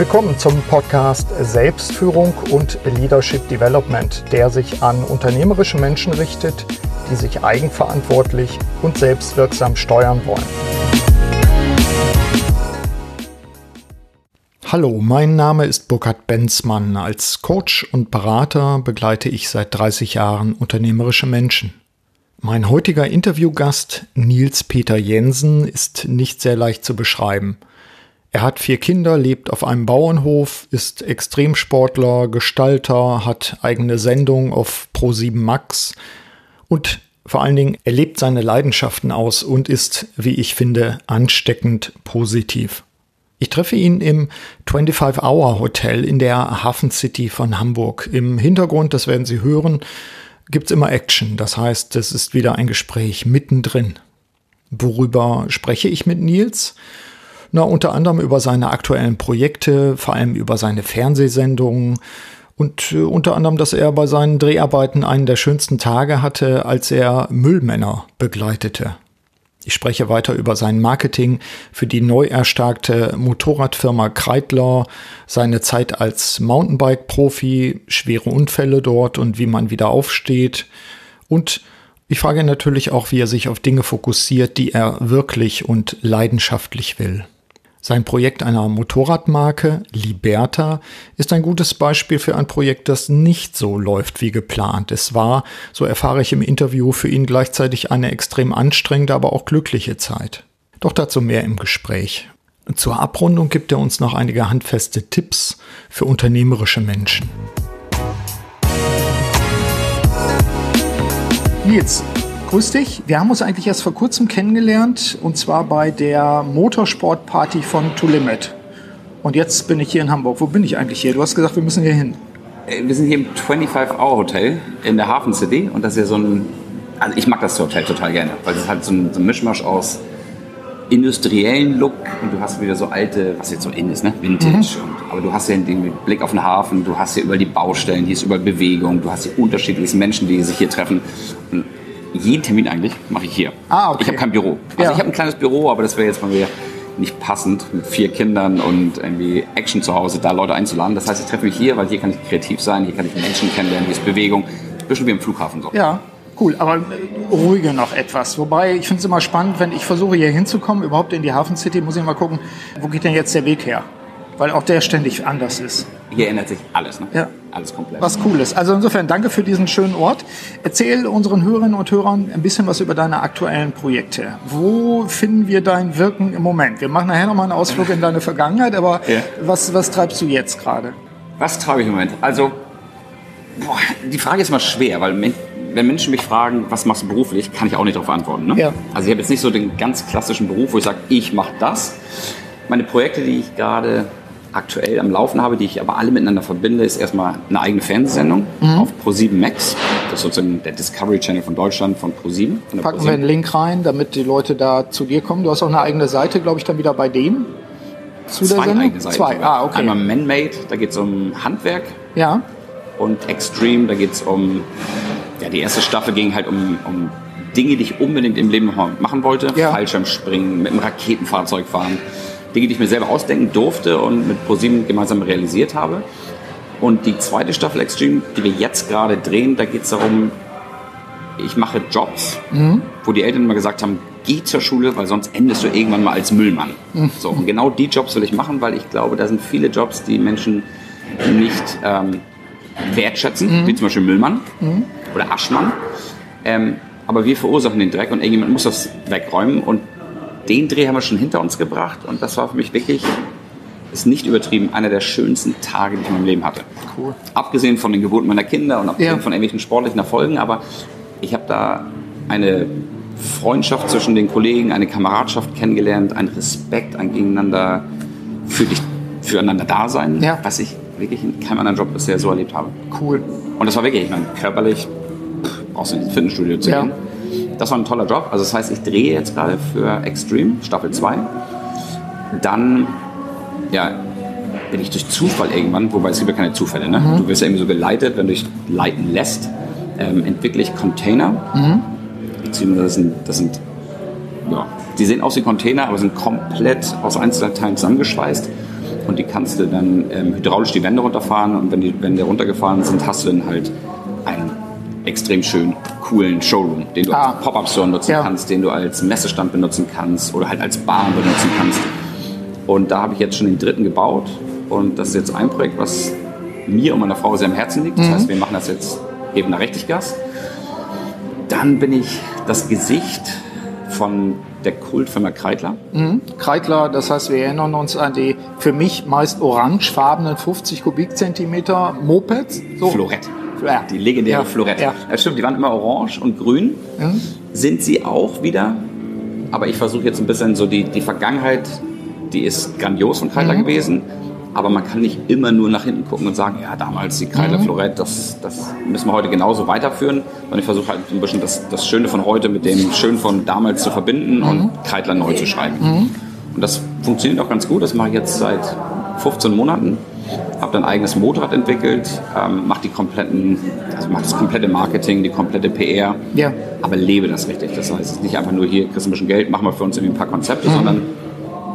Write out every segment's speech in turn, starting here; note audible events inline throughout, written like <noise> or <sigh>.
Willkommen zum Podcast Selbstführung und Leadership Development, der sich an unternehmerische Menschen richtet, die sich eigenverantwortlich und selbstwirksam steuern wollen. Hallo, mein Name ist Burkhard Benzmann. Als Coach und Berater begleite ich seit 30 Jahren unternehmerische Menschen. Mein heutiger Interviewgast Nils Peter Jensen ist nicht sehr leicht zu beschreiben. Er hat vier Kinder, lebt auf einem Bauernhof, ist Extremsportler, Gestalter, hat eigene Sendung auf Pro7 Max und vor allen Dingen, er lebt seine Leidenschaften aus und ist, wie ich finde, ansteckend positiv. Ich treffe ihn im 25-Hour-Hotel in der Hafen City von Hamburg. Im Hintergrund, das werden Sie hören, gibt's immer Action. Das heißt, es ist wieder ein Gespräch mittendrin. Worüber spreche ich mit Nils? Na, unter anderem über seine aktuellen Projekte, vor allem über seine Fernsehsendungen und äh, unter anderem, dass er bei seinen Dreharbeiten einen der schönsten Tage hatte, als er Müllmänner begleitete. Ich spreche weiter über sein Marketing für die neu erstarkte Motorradfirma Kreidler, seine Zeit als Mountainbike-Profi, schwere Unfälle dort und wie man wieder aufsteht. Und ich frage natürlich auch, wie er sich auf Dinge fokussiert, die er wirklich und leidenschaftlich will. Sein Projekt einer Motorradmarke, Liberta, ist ein gutes Beispiel für ein Projekt, das nicht so läuft wie geplant. Es war, so erfahre ich im Interview, für ihn gleichzeitig eine extrem anstrengende, aber auch glückliche Zeit. Doch dazu mehr im Gespräch. Zur Abrundung gibt er uns noch einige handfeste Tipps für unternehmerische Menschen. Nils, grüß dich. Wir haben uns eigentlich erst vor kurzem kennengelernt und zwar bei der Motorsportparty von To Limit. Und jetzt bin ich hier in Hamburg. Wo bin ich eigentlich hier? Du hast gesagt, wir müssen hier hin. Äh, wir sind hier im 25-Hour-Hotel in der Hafen City und das ist ja so ein. Also ich mag das Hotel total gerne, weil es halt so ein, so ein Mischmasch aus industriellen Look und du hast wieder so alte, was jetzt so in ist, ne? Vintage. Mhm. Und, aber du hast ja den Blick auf den Hafen, du hast hier über die Baustellen, hier ist überall Bewegung, du hast hier unterschiedlichste Menschen, die sich hier treffen. Und jeden Termin eigentlich mache ich hier. Ah, okay. Ich habe kein Büro. Also ja. ich habe ein kleines Büro, aber das wäre jetzt mal wieder nicht passend mit vier Kindern und irgendwie Action zu Hause, da Leute einzuladen. Das heißt, ich treffe mich hier, weil hier kann ich kreativ sein, hier kann ich Menschen kennenlernen, hier ist Bewegung. Ein bisschen wie im Flughafen so. Ja, cool. Aber äh, ruhige noch etwas. Wobei, ich finde es immer spannend, wenn ich versuche hier hinzukommen, überhaupt in die Hafen City, muss ich mal gucken, wo geht denn jetzt der Weg her? Weil auch der ständig anders ist. Hier ändert sich alles, ne? Ja. Alles komplett. Was Cooles. Also insofern danke für diesen schönen Ort. Erzähl unseren Hörerinnen und Hörern ein bisschen was über deine aktuellen Projekte. Wo finden wir dein Wirken im Moment? Wir machen nachher nochmal einen Ausflug in deine Vergangenheit, aber ja. was, was treibst du jetzt gerade? Was treibe ich im Moment? Also, boah, die Frage ist mal schwer, weil wenn Menschen mich fragen, was machst du beruflich, kann ich auch nicht darauf antworten. Ne? Ja. Also ich habe jetzt nicht so den ganz klassischen Beruf, wo ich sage, ich mache das. Meine Projekte, die ich gerade aktuell am Laufen habe, die ich aber alle miteinander verbinde, ist erstmal eine eigene Fernsehsendung mhm. auf Pro7 Max. Das ist sozusagen der Discovery Channel von Deutschland von Pro7. Von Packen Pro7. wir einen Link rein, damit die Leute da zu dir kommen. Du hast auch eine eigene Seite, glaube ich, dann wieder bei denen. Zu Zwei der Sendung? eigene Seiten. Zwei, ah, okay. Einmal Man-Made, da geht es um Handwerk. Ja. Und Extreme, da geht es um, ja, die erste Staffel ging halt um, um Dinge, die ich unbedingt im Leben machen wollte. Ja. Fallschirmspringen, mit einem Raketenfahrzeug fahren. Dinge, die ich mir selber ausdenken durfte und mit ProSieben gemeinsam realisiert habe. Und die zweite Staffel Extreme, die wir jetzt gerade drehen, da geht es darum, ich mache Jobs, mhm. wo die Eltern immer gesagt haben, geh zur Schule, weil sonst endest du irgendwann mal als Müllmann. Mhm. So, und genau die Jobs will ich machen, weil ich glaube, da sind viele Jobs, die Menschen nicht ähm, wertschätzen, mhm. wie zum Beispiel Müllmann mhm. oder Aschmann. Ähm, aber wir verursachen den Dreck und irgendjemand muss das wegräumen und den Dreh haben wir schon hinter uns gebracht und das war für mich wirklich, ist nicht übertrieben, einer der schönsten Tage, die ich in meinem Leben hatte. Cool. Abgesehen von den Geburten meiner Kinder und abgesehen ja. von irgendwelchen sportlichen Erfolgen, aber ich habe da eine Freundschaft zwischen den Kollegen, eine Kameradschaft kennengelernt, ein Respekt, ein Gegeneinander für dich, füreinander Dasein, ja. was ich wirklich in keinem anderen Job bisher so erlebt habe. Cool. Und das war wirklich, ich meine, körperlich brauchst du ins Fitnessstudio zu ja. Das war ein toller Job. Also das heißt, ich drehe jetzt gerade für Extreme, Staffel 2. Dann, ja, bin ich durch Zufall irgendwann, wobei es gibt ja keine Zufälle, ne? Mhm. Du wirst ja irgendwie so geleitet, wenn du dich leiten lässt, ähm, entwickle ich Container. Mhm. Das sind, das sind, ja, die sehen aus wie Container, aber sind komplett aus Einzelteilen zusammengeschweißt. und die kannst du dann ähm, hydraulisch die Wände runterfahren und wenn die Wände runtergefahren sind, hast du dann halt einen extrem schön coolen Showroom, den du ah. als Pop-Up-Store nutzen ja. kannst, den du als Messestand benutzen kannst oder halt als Bar benutzen kannst. Und da habe ich jetzt schon den dritten gebaut und das ist jetzt ein Projekt, was mir und meiner Frau sehr am Herzen liegt. Das mhm. heißt, wir machen das jetzt eben nach Rechtiggas. Dann bin ich das Gesicht von der Kultfirma Kreitler. Mhm. Kreitler, das heißt, wir erinnern uns an die für mich meist orangefarbenen 50 Kubikzentimeter Mopeds. So. Florett. Ja. Die legendäre ja. Florett. Ja. ja. stimmt, die waren immer orange und grün. Mhm. Sind sie auch wieder. Aber ich versuche jetzt ein bisschen so die, die Vergangenheit, die ist grandios von Kreitler mhm. gewesen aber man kann nicht immer nur nach hinten gucken und sagen, ja, damals die Kreidler mhm. Florett, das, das müssen wir heute genauso weiterführen. Und ich versuche halt ein bisschen das, das Schöne von heute mit dem Schönen von damals zu verbinden mhm. und Kreidler neu zu schreiben. Mhm. Und das funktioniert auch ganz gut. Das mache ich jetzt seit 15 Monaten. Habe dann ein eigenes Motorrad entwickelt, ähm, mache die kompletten, also mache das komplette Marketing, die komplette PR, ja. aber lebe das richtig. Das heißt, es ist nicht einfach nur hier, kriegst ein bisschen Geld, machen wir für uns irgendwie ein paar Konzepte, mhm. sondern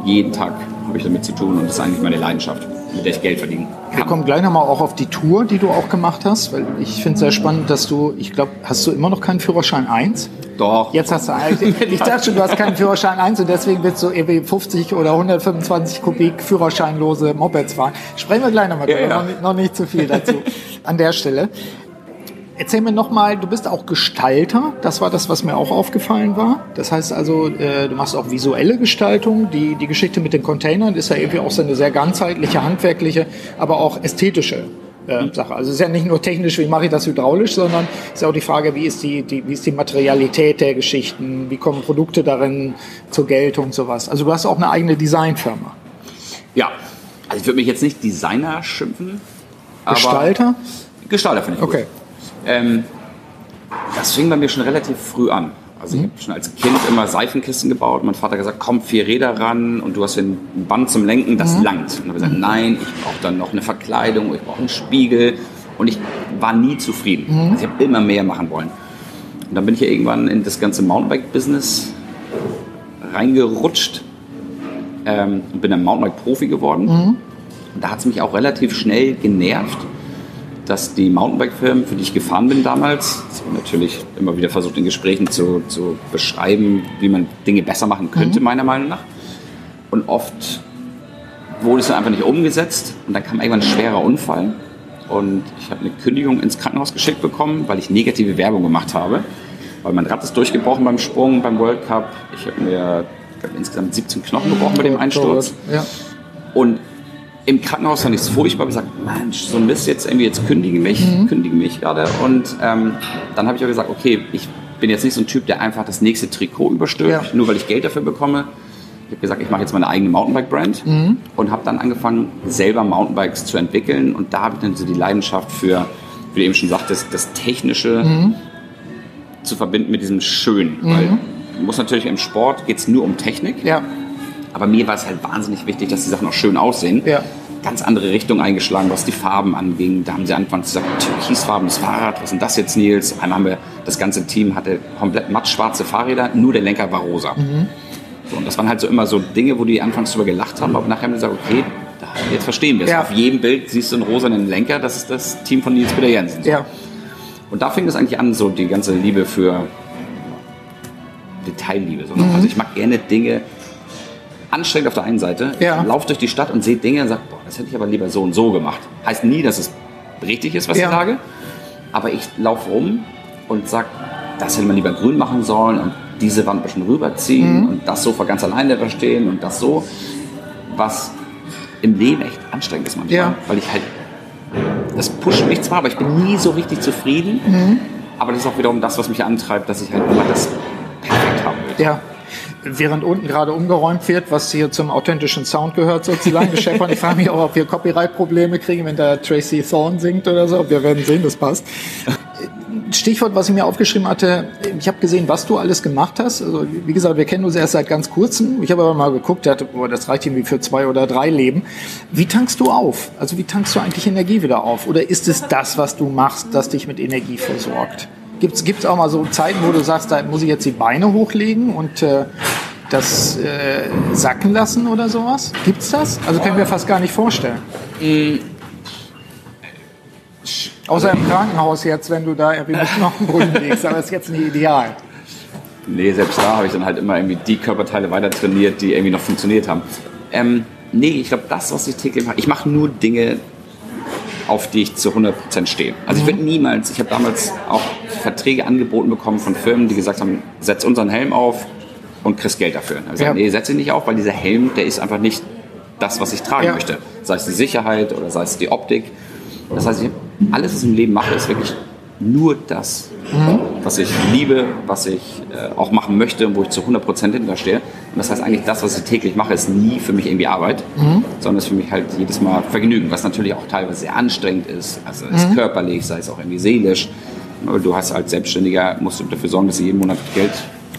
jeden Tag habe ich damit zu tun und das ist eigentlich meine Leidenschaft, mit der ich Geld verdienen kann. Wir kommen gleich nochmal auch auf die Tour, die du auch gemacht hast, weil ich finde es sehr spannend, dass du, ich glaube, hast du immer noch keinen Führerschein 1? Doch. Jetzt hast du eigentlich, <laughs> ich dachte schon, du hast keinen Führerschein 1 und deswegen willst du irgendwie 50 oder 125 Kubik führerscheinlose Mopeds fahren. Sprechen wir gleich nochmal, ja, ja. Noch, nicht, noch nicht zu viel dazu <laughs> an der Stelle. Erzähl mir nochmal, du bist auch Gestalter. Das war das, was mir auch aufgefallen war. Das heißt also, äh, du machst auch visuelle Gestaltung. Die, die Geschichte mit den Containern ist ja irgendwie auch so eine sehr ganzheitliche, handwerkliche, aber auch ästhetische äh, Sache. Also es ist ja nicht nur technisch, wie mache ich das hydraulisch, sondern es ist auch die Frage, wie ist die, die, wie ist die Materialität der Geschichten, wie kommen Produkte darin zur Geltung, sowas. Also du hast auch eine eigene Designfirma. Ja, also ich würde mich jetzt nicht Designer schimpfen. Gestalter? Gestalter finde ich okay. gut. Ähm, das fing bei mir schon relativ früh an. Also ich habe schon als Kind immer Seifenkisten gebaut. Mein Vater hat gesagt, komm, vier Räder ran und du hast hier ein Band zum Lenken, das mhm. langt. Und dann habe ich gesagt, nein, ich brauche dann noch eine Verkleidung, ich brauche einen Spiegel. Und ich war nie zufrieden. Mhm. Also ich habe immer mehr machen wollen. Und dann bin ich ja irgendwann in das ganze Mountainbike-Business reingerutscht ähm, und bin ein Mountainbike-Profi geworden. Mhm. Und da hat es mich auch relativ schnell genervt, dass die Mountainbike-Firmen, für die ich gefahren bin damals, natürlich immer wieder versucht in Gesprächen zu, zu beschreiben, wie man Dinge besser machen könnte, mhm. meiner Meinung nach. Und oft wurde es dann einfach nicht umgesetzt und dann kam irgendwann ein schwerer Unfall und ich habe eine Kündigung ins Krankenhaus geschickt bekommen, weil ich negative Werbung gemacht habe. Weil mein Rad ist durchgebrochen beim Sprung, beim World Cup. Ich habe mir glaub, insgesamt 17 Knochen gebrochen bei dem Einsturz. Ja. Und im Krankenhaus fand ich es furchtbar. Ich gesagt, Mensch, so ein Mist, jetzt irgendwie jetzt kündige mich, mhm. kündige mich gerade. Und ähm, dann habe ich auch gesagt, okay, ich bin jetzt nicht so ein Typ, der einfach das nächste Trikot überstülpt, ja. nur weil ich Geld dafür bekomme. Ich habe gesagt, ich mache jetzt meine eigene Mountainbike-Brand mhm. und habe dann angefangen, selber Mountainbikes zu entwickeln. Und da habe ich dann so die Leidenschaft für, wie du eben schon sagtest, das Technische mhm. zu verbinden mit diesem Schönen. Mhm. Weil muss natürlich im Sport geht es nur um Technik. Ja. Aber mir war es halt wahnsinnig wichtig, dass die Sachen auch schön aussehen. Ja. Ganz andere Richtung eingeschlagen, was die Farben anging. Da haben sie anfangs gesagt, türkisfarbenes Fahrrad, was ist das jetzt, Nils? Einmal haben wir, das ganze Team hatte komplett mattschwarze Fahrräder, nur der Lenker war rosa. Mhm. So, und das waren halt so immer so Dinge, wo die anfangs drüber gelacht haben, aber nachher haben sie gesagt, okay, jetzt verstehen wir es. Ja. Auf jedem Bild siehst du einen rosanen Lenker, das ist das Team von Nils Peter Jensen. So. Ja. Und da fing es eigentlich an, so die ganze Liebe für Detailliebe. Mhm. Also ich mag gerne Dinge, anstrengend auf der einen Seite. Ja. Ich laufe durch die Stadt und sehe Dinge und sage, boah, das hätte ich aber lieber so und so gemacht. Heißt nie, dass es richtig ist, was ja. ich sage. Aber ich laufe rum und sage, das hätte man lieber grün machen sollen und diese Wand ein bisschen rüberziehen mhm. und das Sofa ganz alleine da stehen und das so. Was im Leben echt anstrengend ist manchmal. Ja. Weil ich halt, das pusht mich zwar, aber ich bin nie so richtig zufrieden. Mhm. Aber das ist auch wiederum das, was mich antreibt, dass ich halt immer das perfekt haben will. Ja während unten gerade umgeräumt wird, was hier zum authentischen Sound gehört sozusagen. Stefan, ich frage mich auch, ob wir Copyright-Probleme kriegen, wenn da Tracy Thorn singt oder so. Wir werden sehen, das passt. Stichwort, was ich mir aufgeschrieben hatte, ich habe gesehen, was du alles gemacht hast. Also wie gesagt, wir kennen uns erst seit ganz kurzem. Ich habe aber mal geguckt, dachte, boah, das reicht irgendwie für zwei oder drei Leben. Wie tankst du auf? Also wie tankst du eigentlich Energie wieder auf? Oder ist es das, was du machst, das dich mit Energie versorgt? Gibt es auch mal so Zeiten, wo du sagst, da muss ich jetzt die Beine hochlegen und äh, das äh, sacken lassen oder sowas? Gibt's das? Also können wir fast gar nicht vorstellen. Mhm. Außer im Krankenhaus jetzt, wenn du da irgendwie mit <laughs> Knochenbrüchen liegst, aber das ist jetzt nicht ideal. Nee, selbst da habe ich dann halt immer irgendwie die Körperteile weiter trainiert, die irgendwie noch funktioniert haben. Ähm, nee, ich glaube, das, was ich täglich mache, ich mache nur Dinge, auf die ich zu 100% stehe. Also ich würde mhm. niemals, ich habe damals auch Verträge angeboten bekommen von Firmen, die gesagt haben, setz unseren Helm auf und kriegst Geld dafür. Also ja. nee, setz ihn nicht auf, weil dieser Helm, der ist einfach nicht das, was ich tragen ja. möchte. Sei es die Sicherheit oder sei es die Optik. Das heißt, ich, alles, was ich im Leben mache, ist wirklich nur das, mhm. was ich liebe, was ich äh, auch machen möchte und wo ich zu 100% hinter stehe. Und das heißt eigentlich, das, was ich täglich mache, ist nie für mich irgendwie Arbeit, mhm. sondern ist für mich halt jedes Mal Vergnügen, was natürlich auch teilweise sehr anstrengend ist, also ist mhm. körperlich, sei es auch irgendwie seelisch. Du hast als Selbstständiger, musst du dafür sorgen, dass du jeden Monat Geld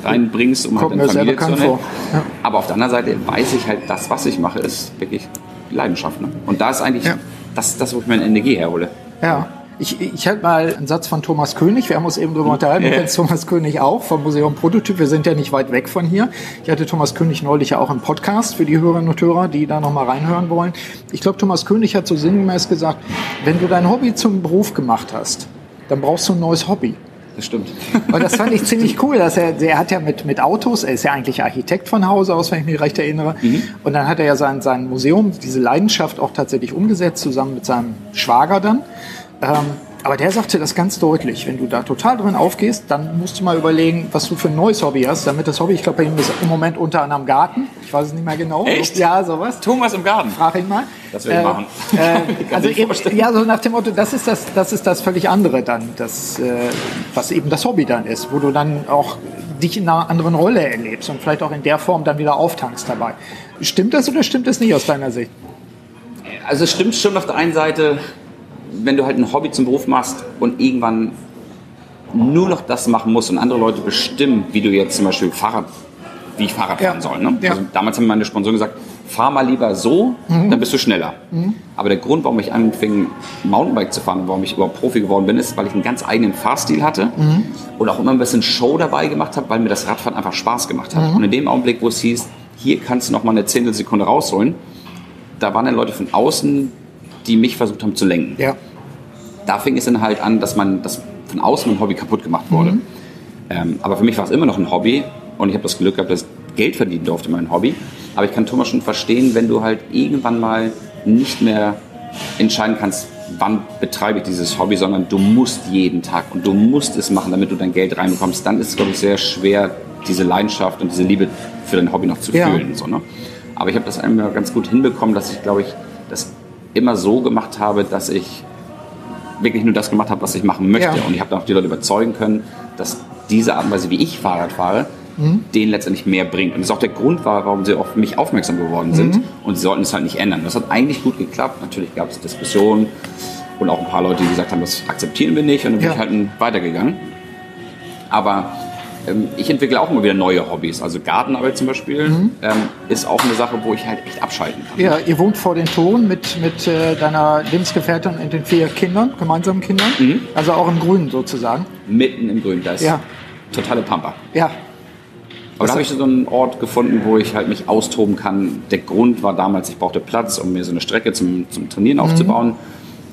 reinbringst, um Kommt halt deine Familie zu ernähren. Ja. Aber auf der anderen Seite weiß ich halt, das, was ich mache, ist wirklich Leidenschaft. Ne? Und da ist eigentlich ja. das, das, wo ich meine Energie herhole. Ja. Ich, ich halte mal einen Satz von Thomas König. Wir haben uns eben darüber unterhalten. Du kennst Thomas König auch vom Museum Prototyp. Wir sind ja nicht weit weg von hier. Ich hatte Thomas König neulich ja auch im Podcast für die Hörerinnen und Hörer, die da nochmal reinhören wollen. Ich glaube, Thomas König hat so sinngemäß gesagt, wenn du dein Hobby zum Beruf gemacht hast, dann brauchst du ein neues Hobby. Das stimmt. Und das fand ich <laughs> ziemlich cool, dass er, er hat ja mit, mit Autos, er ist ja eigentlich Architekt von Hause aus, wenn ich mich recht erinnere. Mhm. Und dann hat er ja sein, sein Museum, diese Leidenschaft auch tatsächlich umgesetzt, zusammen mit seinem Schwager dann. Ähm, aber der sagte das ganz deutlich. Wenn du da total drin aufgehst, dann musst du mal überlegen, was du für ein neues Hobby hast. Damit das Hobby, ich glaube, bei ihm ist im Moment unter anderem Garten. Ich weiß es nicht mehr genau. Echt? Ja, sowas. Thomas im Garten. Frag ihn mal. Das will ich äh, machen. Äh, <laughs> also eben, ja, so nach dem Motto, das ist das, das ist das völlig andere dann, das, äh, was eben das Hobby dann ist, wo du dann auch dich in einer anderen Rolle erlebst und vielleicht auch in der Form dann wieder auftankst dabei. Stimmt das oder stimmt das nicht aus deiner Sicht? Also es stimmt schon auf der einen Seite, wenn du halt ein Hobby zum Beruf machst und irgendwann nur noch das machen musst und andere Leute bestimmen, wie du jetzt zum Beispiel Fahrrad, wie ich Fahrrad fahren ja. soll. Ne? Ja. Also damals haben meine Sponsoren gesagt, fahr mal lieber so, mhm. dann bist du schneller. Mhm. Aber der Grund, warum ich anfing, Mountainbike zu fahren warum ich überhaupt Profi geworden bin, ist, weil ich einen ganz eigenen Fahrstil hatte mhm. und auch immer ein bisschen Show dabei gemacht habe, weil mir das Radfahren einfach Spaß gemacht hat. Mhm. Und in dem Augenblick, wo es hieß, hier kannst du noch mal eine Zehntelsekunde rausholen, da waren dann Leute von außen, die mich versucht haben zu lenken. Ja. Da fing es dann halt an, dass man das von außen ein Hobby kaputt gemacht wurde. Mhm. Ähm, aber für mich war es immer noch ein Hobby und ich habe das Glück gehabt, dass ich Geld verdienen durfte, mein Hobby. Aber ich kann Thomas schon verstehen, wenn du halt irgendwann mal nicht mehr entscheiden kannst, wann betreibe ich dieses Hobby, sondern du musst jeden Tag und du musst es machen, damit du dein Geld reinbekommst, dann ist es, glaube ich, sehr schwer, diese Leidenschaft und diese Liebe für dein Hobby noch zu ja. fühlen. So, ne? Aber ich habe das einmal ganz gut hinbekommen, dass ich, glaube ich, das immer so gemacht habe, dass ich wirklich nur das gemacht habe, was ich machen möchte. Ja. Und ich habe dann auch die Leute überzeugen können, dass diese Art und Weise, wie ich Fahrrad fahre, mhm. denen letztendlich mehr bringt. Und das ist auch der Grund war, warum sie auf mich aufmerksam geworden sind. Mhm. Und sie sollten es halt nicht ändern. Das hat eigentlich gut geklappt. Natürlich gab es Diskussionen und auch ein paar Leute, die gesagt haben, das akzeptieren wir nicht. Und dann bin ich halt weitergegangen. Aber ähm, ich entwickle auch immer wieder neue Hobbys. Also Gartenarbeit zum Beispiel mhm. ähm, ist auch eine Sache, wo ich halt echt abschalten kann. Ja, ihr wohnt vor den Toren mit, mit äh, deiner Lebensgefährtin und den vier Kindern, gemeinsamen Kindern. Mhm. Also auch im Grünen sozusagen. Mitten im Grünen, da ist ja. totale Pampa. Ja. Aber da habe ich so einen Ort gefunden, wo ich halt mich austoben kann. Der Grund war damals, ich brauchte Platz, um mir so eine Strecke zum, zum Trainieren mhm. aufzubauen.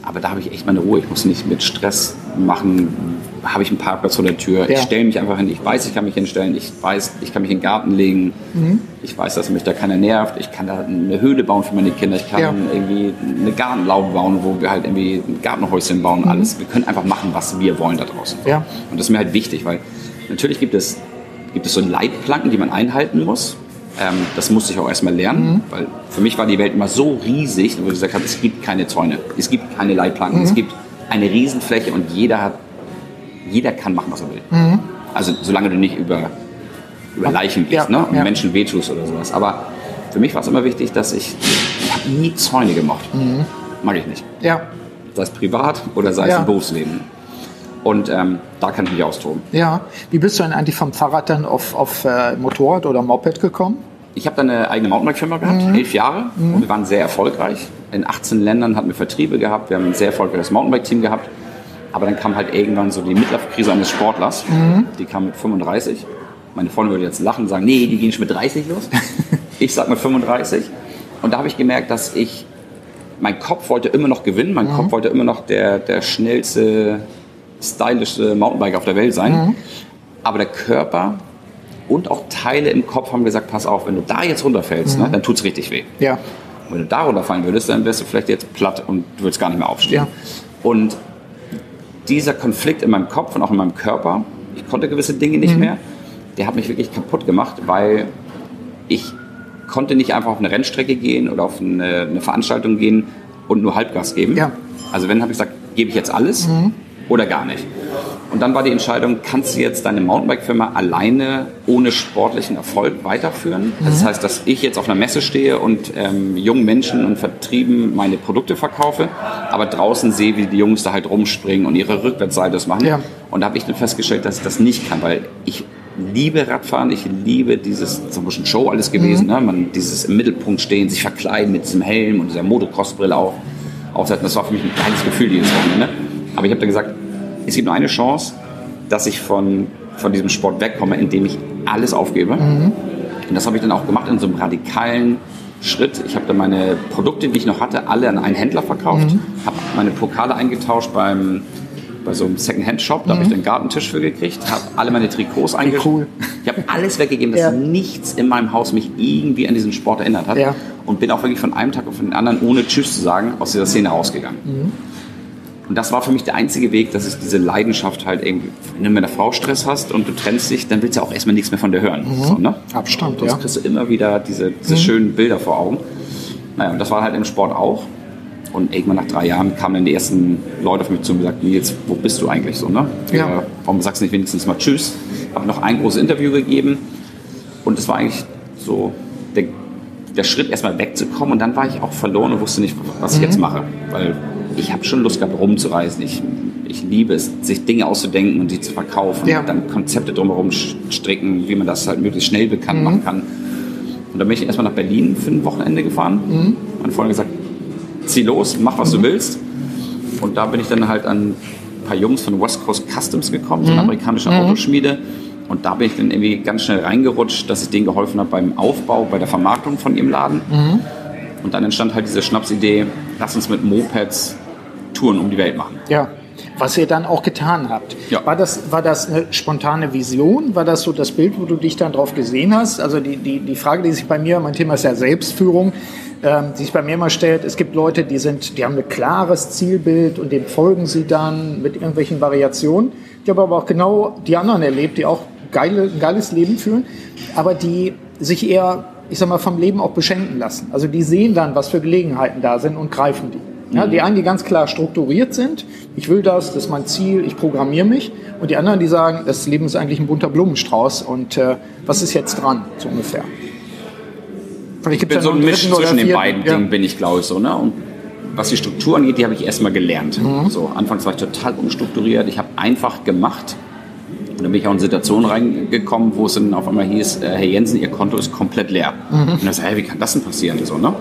Aber da habe ich echt meine Ruhe. Ich muss nicht mit Stress machen, habe ich einen Parkplatz vor der Tür. Ja. Ich stelle mich einfach hin. Ich weiß, ich kann mich hinstellen. Ich weiß, ich kann mich in den Garten legen. Mhm. Ich weiß, dass mich da keiner nervt. Ich kann da eine Höhle bauen für meine Kinder. Ich kann ja. irgendwie eine Gartenlaube bauen, wo wir halt irgendwie ein Gartenhäuschen bauen. Mhm. Alles. Wir können einfach machen, was wir wollen da draußen. Ja. Und das ist mir halt wichtig, weil natürlich gibt es, gibt es so Leitplanken, die man einhalten muss. Ähm, das musste ich auch erstmal lernen, mhm. weil für mich war die Welt immer so riesig, wo ich gesagt habe, es gibt keine Zäune, es gibt keine Leitplanken, es mhm. gibt eine Riesenfläche und jeder hat jeder kann machen, was er will. Mhm. Also solange du nicht über, über Leichen gehst ja, ne? und ja. Menschen wehtust oder sowas. Aber für mich war es immer wichtig, dass ich, ich habe nie Zäune gemacht. Mhm. Mag ich nicht. Ja. Sei es privat oder sei es ja. im Berufsleben. Und ähm, da kann ich mich austoben. Ja. Wie bist du denn eigentlich vom Fahrrad dann auf, auf äh, Motorrad oder Moped gekommen? Ich habe dann eine eigene Mountainbike-Firma gehabt, mhm. elf Jahre, mhm. und wir waren sehr erfolgreich. In 18 Ländern hatten wir Vertriebe gehabt, wir haben ein sehr erfolgreiches Mountainbike-Team gehabt. Aber dann kam halt irgendwann so die Mittelkrise eines Sportlers. Mhm. Die kam mit 35. Meine Freunde würde jetzt lachen und sagen, nee, die gehen schon mit 30 los. <laughs> ich sag mit 35. Und da habe ich gemerkt, dass ich, mein Kopf wollte immer noch gewinnen, mein mhm. Kopf wollte immer noch der, der schnellste, stylische Mountainbiker auf der Welt sein. Mhm. Aber der Körper und auch Teile im Kopf haben gesagt, pass auf, wenn du da jetzt runterfällst, ne, mhm. ne, dann tut es richtig weh. Ja. wenn du da runterfallen würdest, dann wärst du vielleicht jetzt platt und du würdest gar nicht mehr aufstehen. Ja. Und dieser Konflikt in meinem Kopf und auch in meinem Körper, ich konnte gewisse Dinge nicht mhm. mehr, der hat mich wirklich kaputt gemacht, weil ich konnte nicht einfach auf eine Rennstrecke gehen oder auf eine, eine Veranstaltung gehen und nur Halbgas geben. Ja. Also wenn, habe ich gesagt, gebe ich jetzt alles mhm. Oder gar nicht. Und dann war die Entscheidung, kannst du jetzt deine Mountainbike-Firma alleine ohne sportlichen Erfolg weiterführen? Mhm. Das heißt, dass ich jetzt auf einer Messe stehe und ähm, jungen Menschen und Vertrieben meine Produkte verkaufe, aber draußen sehe, wie die Jungs da halt rumspringen und ihre Rückwärtssaltos machen. Ja. Und da habe ich dann festgestellt, dass ich das nicht kann, weil ich liebe Radfahren, ich liebe dieses, so ein bisschen Show alles gewesen, mhm. ne? Man, dieses im Mittelpunkt stehen, sich verkleiden mit diesem Helm und dieser Motocross-Brille auch aufsetzen. Das war für mich ein geiles Gefühl jedes Wochenende. Aber ich habe dann gesagt, es gibt nur eine Chance, dass ich von, von diesem Sport wegkomme, indem ich alles aufgebe. Mhm. Und das habe ich dann auch gemacht in so einem radikalen Schritt. Ich habe dann meine Produkte, die ich noch hatte, alle an einen Händler verkauft, mhm. habe meine Pokale eingetauscht beim bei so einem Second-Hand-Shop, da mhm. habe ich den Gartentisch für gekriegt, habe alle meine Trikots eingekauft. Cool. Ich habe alles weggegeben, dass ja. nichts in meinem Haus mich irgendwie an diesen Sport erinnert hat. Ja. Und bin auch wirklich von einem Tag auf den anderen, ohne Tschüss zu sagen, aus dieser Szene rausgegangen. Mhm. Und das war für mich der einzige Weg, dass ich diese Leidenschaft halt irgendwie, wenn du mit einer Frau Stress hast und du trennst dich, dann willst du auch erstmal nichts mehr von der hören. Mhm. So, ne? Abstand, Sonst ja. kriegst du immer wieder diese, diese mhm. schönen Bilder vor Augen. Naja, und das war halt im Sport auch. Und irgendwann nach drei Jahren kamen dann die ersten Leute auf mich zu und gesagt, Nils, wo bist du eigentlich so, ne? Ja. Warum sagst du nicht wenigstens mal Tschüss? Habe noch ein großes Interview gegeben und es war eigentlich so der, der Schritt, erstmal wegzukommen und dann war ich auch verloren und wusste nicht, was ich mhm. jetzt mache. Weil ich habe schon Lust gehabt, rumzureisen. Ich, ich liebe es, sich Dinge auszudenken und die zu verkaufen. Ja. dann Konzepte drumherum stricken, wie man das halt möglichst schnell bekannt mhm. machen kann. Und dann bin ich erstmal nach Berlin für ein Wochenende gefahren. Mhm. Meine Freundin gesagt, zieh los, mach was mhm. du willst. Und da bin ich dann halt an ein paar Jungs von West Coast Customs gekommen, so eine mhm. amerikanische mhm. Autoschmiede. Und da bin ich dann irgendwie ganz schnell reingerutscht, dass ich denen geholfen habe beim Aufbau, bei der Vermarktung von ihrem Laden. Mhm. Und dann entstand halt diese Schnapsidee, lass uns mit Mopeds Touren um die Welt machen. Ja. Was ihr dann auch getan habt. Ja. War, das, war das eine spontane Vision? War das so das Bild, wo du dich dann drauf gesehen hast? Also die, die, die Frage, die sich bei mir, mein Thema ist ja Selbstführung, ähm, die sich bei mir immer stellt, es gibt Leute, die, sind, die haben ein klares Zielbild und dem folgen sie dann mit irgendwelchen Variationen. Ich habe aber auch genau die anderen erlebt, die auch geile, ein geiles Leben führen, aber die sich eher, ich sag mal, vom Leben auch beschenken lassen. Also die sehen dann, was für Gelegenheiten da sind und greifen die. Ja, die einen, die ganz klar strukturiert sind, ich will das, das ist mein Ziel, ich programmiere mich. Und die anderen, die sagen, das Leben ist eigentlich ein bunter Blumenstrauß und äh, was ist jetzt dran, so ungefähr. Vielleicht ich bin so ein Misch zwischen den beiden ja. Dingen, bin ich, glaube ich, so. Ne? Und was die Struktur angeht, die habe ich erstmal gelernt. Mhm. So, anfangs war ich total unstrukturiert, ich habe einfach gemacht. Und dann bin ich auch in Situationen reingekommen, wo es dann auf einmal hieß, äh, Herr Jensen, Ihr Konto ist komplett leer. Mhm. Und dann so, hey, wie kann das denn passieren? So, ne?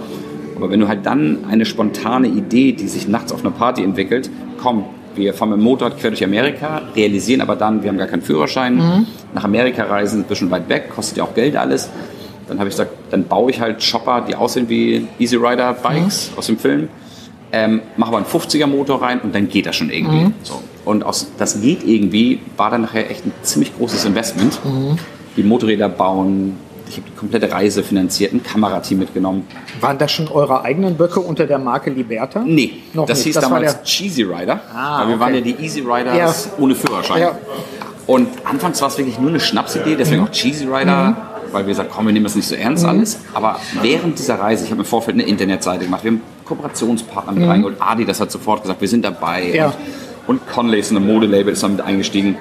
Aber wenn du halt dann eine spontane Idee, die sich nachts auf einer Party entwickelt, komm, wir fahren mit dem Motorrad quer durch Amerika, realisieren aber dann, wir haben gar keinen Führerschein, mhm. nach Amerika reisen, ein bisschen weit weg, kostet ja auch Geld alles. Dann habe ich gesagt, dann baue ich halt Shopper, die aussehen wie Easy Rider Bikes mhm. aus dem Film, ähm, mache aber einen 50er Motor rein und dann geht das schon irgendwie. Mhm. So. Und aus, das geht irgendwie, war dann nachher echt ein ziemlich großes Investment. Mhm. Die Motorräder bauen, ich habe die komplette Reise finanziert, ein Kamerateam mitgenommen. Waren das schon eure eigenen Böcke unter der Marke Liberta? Nee, Noch das nicht. hieß das damals Cheesy Rider. Ah, weil wir okay. waren ja die Easy Riders ja. ohne Führerschein. Ja. Und anfangs war es wirklich nur eine Schnapsidee, deswegen mhm. auch Cheesy Rider, mhm. weil wir gesagt komm, wir nehmen das nicht so ernst mhm. alles. Aber während dieser Reise, ich habe im Vorfeld eine Internetseite gemacht, wir haben Kooperationspartner mit mhm. reingeholt. Adi, das hat sofort gesagt, wir sind dabei. Ja. Und, und Conley ist eine Modelabel, ist damit eingestiegen.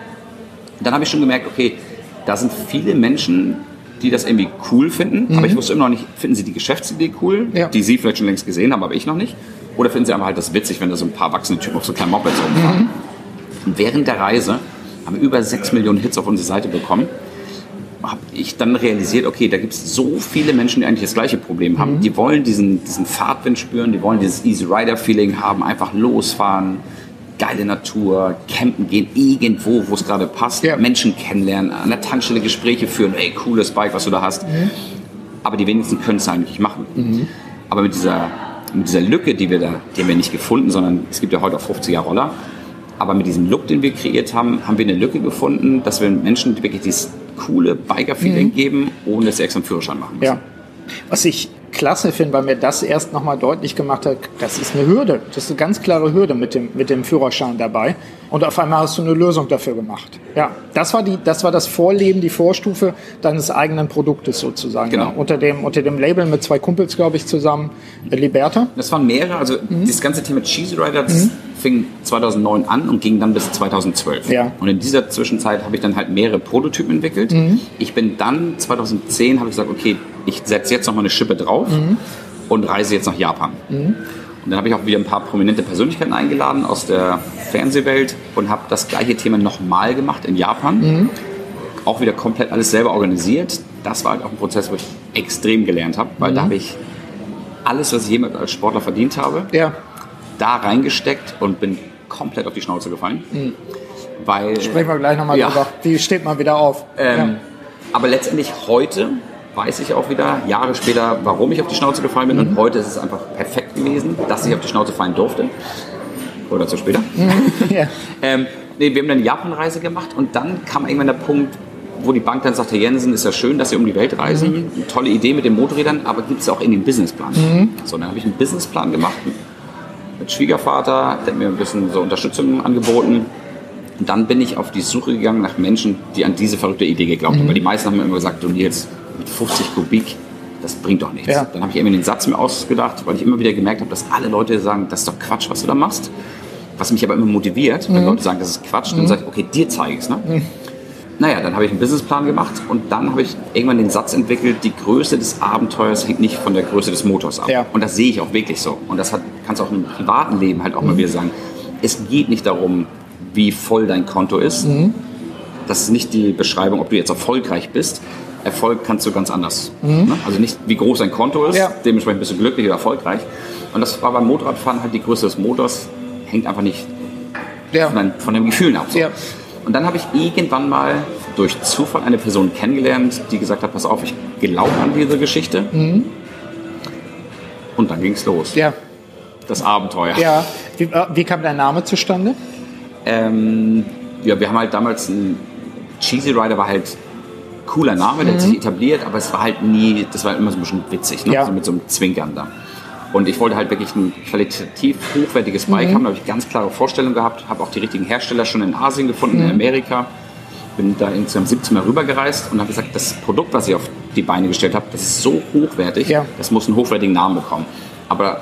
Und dann habe ich schon gemerkt, okay, da sind viele Menschen, die das irgendwie cool finden, mhm. aber ich wusste immer noch nicht, finden sie die Geschäftsidee cool, ja. die sie vielleicht schon längst gesehen haben, aber ich noch nicht, oder finden sie einfach halt das witzig, wenn da so ein paar erwachsene Typen auf so kleinen Mopeds rumfahren. Mhm. Und während der Reise haben wir über 6 Millionen Hits auf unsere Seite bekommen, habe ich dann realisiert, okay, da gibt es so viele Menschen, die eigentlich das gleiche Problem haben. Mhm. Die wollen diesen, diesen Fahrtwind spüren, die wollen dieses Easy Rider Feeling haben, einfach losfahren, geile Natur, campen gehen, irgendwo, wo es gerade passt, ja. Menschen kennenlernen, an der Tankstelle Gespräche führen, ey, cooles Bike, was du da hast. Mhm. Aber die wenigsten können es eigentlich machen. Mhm. Aber mit dieser, mit dieser Lücke, die wir da, die haben wir nicht gefunden, sondern es gibt ja heute auch 50er Roller. Aber mit diesem Look, den wir kreiert haben, haben wir eine Lücke gefunden, dass wir Menschen wirklich dieses coole Biker-Feeling mhm. geben, ohne dass sie extra einen Führerschein machen müssen. Ja. Was ich klasse finde, weil mir das erst nochmal deutlich gemacht hat, das ist eine Hürde. Das ist eine ganz klare Hürde mit dem, mit dem Führerschein dabei. Und auf einmal hast du eine Lösung dafür gemacht. Ja, das war, die, das, war das Vorleben, die Vorstufe deines eigenen Produktes sozusagen. Genau. Ja. Unter, dem, unter dem Label mit zwei Kumpels, glaube ich, zusammen, äh, Liberta. Das waren mehrere. Also mhm. das ganze Thema Cheesy Rider, mhm. fing 2009 an und ging dann bis 2012. Ja. Und in dieser Zwischenzeit habe ich dann halt mehrere Prototypen entwickelt. Mhm. Ich bin dann 2010, habe ich gesagt, okay, ich setze jetzt noch mal eine Schippe drauf mhm. und reise jetzt nach Japan. Mhm. Und dann habe ich auch wieder ein paar prominente Persönlichkeiten eingeladen aus der Fernsehwelt und habe das gleiche Thema nochmal gemacht in Japan. Mhm. Auch wieder komplett alles selber organisiert. Das war halt auch ein Prozess, wo ich extrem gelernt habe, weil da habe ich alles, was ich jemals als Sportler verdient habe, ja. da reingesteckt und bin komplett auf die Schnauze gefallen. Mhm. Weil, Sprechen wir gleich nochmal ja. drüber. Wie steht man wieder auf? Ähm, ja. Aber letztendlich heute weiß ich auch wieder, Jahre später, warum ich auf die Schnauze gefallen bin. Mhm. Und heute ist es einfach perfekt gewesen, dass ich auf die Schnauze fallen durfte. Oder zu später. Mhm. <laughs> ja. ähm, nee, wir haben dann eine Japan-Reise gemacht und dann kam irgendwann der Punkt, wo die Bank dann sagte, Jensen, ist ja schön, dass Sie um die Welt reisen. Mhm. Tolle Idee mit den Motorrädern, aber gibt es auch in den Businessplan. Mhm. So, dann habe ich einen Businessplan gemacht mit Schwiegervater, der hat mir ein bisschen so Unterstützung angeboten. Und dann bin ich auf die Suche gegangen nach Menschen, die an diese verrückte Idee geglaubt haben. Mhm. Weil die meisten haben mir immer gesagt, du Nils, mit 50 Kubik, das bringt doch nichts. Ja. Dann habe ich irgendwie den Satz mir ausgedacht, weil ich immer wieder gemerkt habe, dass alle Leute sagen, das ist doch Quatsch, was du da machst. Was mich aber immer motiviert, wenn mhm. Leute sagen, das ist Quatsch, dann mhm. sage ich, okay, dir zeige ich es. Ne? Mhm. Naja, dann habe ich einen Businessplan gemacht und dann habe ich irgendwann den Satz entwickelt, die Größe des Abenteuers hängt nicht von der Größe des Motors ab. Ja. Und das sehe ich auch wirklich so. Und das hat, kannst du auch im privaten Leben halt auch mal mhm. wieder sagen. Es geht nicht darum, wie voll dein Konto ist. Mhm. Das ist nicht die Beschreibung, ob du jetzt erfolgreich bist, Erfolg kannst du ganz anders. Mhm. Ne? Also nicht, wie groß dein Konto ist, ja. dementsprechend bist du glücklich oder erfolgreich. Und das war beim Motorradfahren halt die Größe des Motors, hängt einfach nicht ja. von, von den Gefühlen ab. So. Ja. Und dann habe ich irgendwann mal durch Zufall eine Person kennengelernt, die gesagt hat, pass auf, ich glaube an diese Geschichte. Mhm. Und dann ging es los. Ja. Das Abenteuer. Ja. Wie, äh, wie kam dein Name zustande? Ähm, ja, wir haben halt damals ein Cheesy Rider war halt cooler Name, der mhm. hat sich etabliert, aber es war halt nie, das war immer so ein bisschen witzig, ne? Ja. Also mit so einem Zwinkern da. Und ich wollte halt wirklich ein qualitativ hochwertiges Bike mhm. haben, da habe ich ganz klare Vorstellungen gehabt, habe auch die richtigen Hersteller schon in Asien gefunden, mhm. in Amerika. Bin da insgesamt 17 Mal rübergereist und habe gesagt, das Produkt, was ich auf die Beine gestellt habe, das ist so hochwertig, ja. das muss einen hochwertigen Namen bekommen. Aber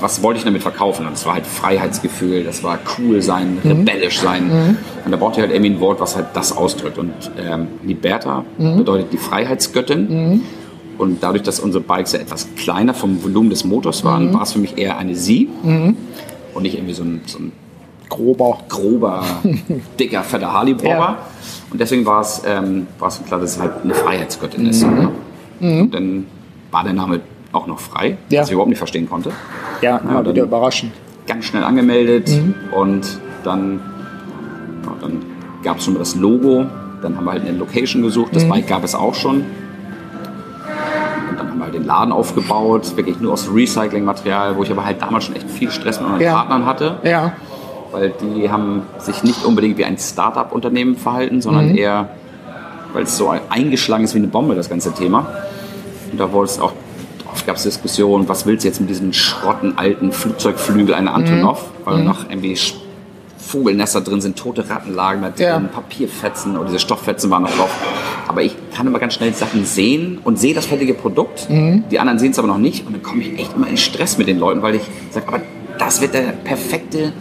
was wollte ich damit verkaufen? Und es war halt Freiheitsgefühl, das war cool sein, mhm. rebellisch sein. Mhm. Und da brauchte ich halt irgendwie ein Wort, was halt das ausdrückt. Und ähm, Liberta mhm. bedeutet die Freiheitsgöttin. Mhm. Und dadurch, dass unsere Bikes ja etwas kleiner vom Volumen des Motors waren, mhm. war es für mich eher eine Sie mhm. und nicht irgendwie so ein, so ein grober, grober <laughs> dicker, fetter Harley-Bauer. Ja. Und deswegen war es, ähm, war es klar, dass es halt eine Freiheitsgöttin ist. Und dann war der Name auch noch frei, ja. was ich überhaupt nicht verstehen konnte. Ja, ja wieder überraschend. Ganz schnell angemeldet mhm. und dann, ja, dann gab es schon das Logo, dann haben wir halt eine Location gesucht, das mhm. Bike gab es auch schon. Und dann haben wir halt den Laden aufgebaut, wirklich nur aus Recyclingmaterial, wo ich aber halt damals schon echt viel Stress mit meinen ja. Partnern hatte. Ja. Weil die haben sich nicht unbedingt wie ein Start-up-Unternehmen verhalten, sondern mhm. eher, weil es so eingeschlagen ist wie eine Bombe, das ganze Thema. Und da wurde es auch Oft gab es Diskussionen, was willst du jetzt mit diesem schrotten alten Flugzeugflügel einer Antonov, mhm. weil mhm. noch irgendwie Vogelnester drin sind, tote Ratten lagen da drin, ja. Papierfetzen oder diese Stofffetzen waren noch drauf. Aber ich kann immer ganz schnell Sachen sehen und sehe das fertige Produkt. Mhm. Die anderen sehen es aber noch nicht und dann komme ich echt immer in Stress mit den Leuten, weil ich sage, aber das wird der perfekte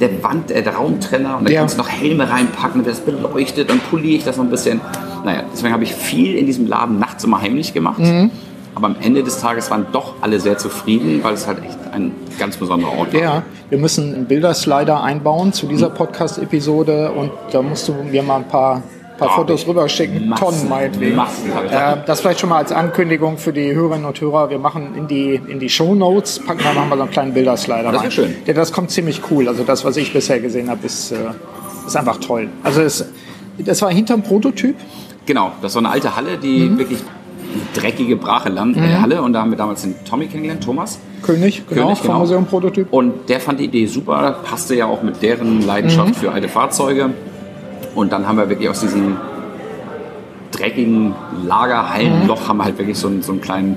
der Wand, äh, der Raumtrenner und dann ja. kannst du noch Helme reinpacken, wird das beleuchtet, dann poliere ich das noch ein bisschen. Naja, deswegen habe ich viel in diesem Laden nachts immer heimlich gemacht. Mhm. Aber am Ende des Tages waren doch alle sehr zufrieden, weil es halt echt ein ganz besonderer Ort war. Ja, wir müssen einen Bilderslider einbauen zu dieser Podcast-Episode und da musst du mir mal ein paar paar oh, Fotos rüberschicken, Massen, Tonnen meinetwegen. Massen, äh, das vielleicht schon mal als Ankündigung für die Hörerinnen und Hörer. Wir machen in die, in die Show Notes, packen wir, machen wir so einen kleinen Bilderslider Das ist schön. Ja, das kommt ziemlich cool. Also das, was ich bisher gesehen habe, ist, äh, ist einfach toll. Also es, das war hinterm Prototyp? Genau, das war eine alte Halle, die mhm. wirklich dreckige, brache Land mhm. Halle. Und da haben wir damals den Tommy kennengelernt, Thomas. König, genau, König, genau. vom Museum Prototyp. Und der fand die Idee super, passte ja auch mit deren Leidenschaft mhm. für alte Fahrzeuge. Und dann haben wir wirklich aus diesem dreckigen Lagerhallenloch mhm. haben wir halt wirklich so einen, so einen kleinen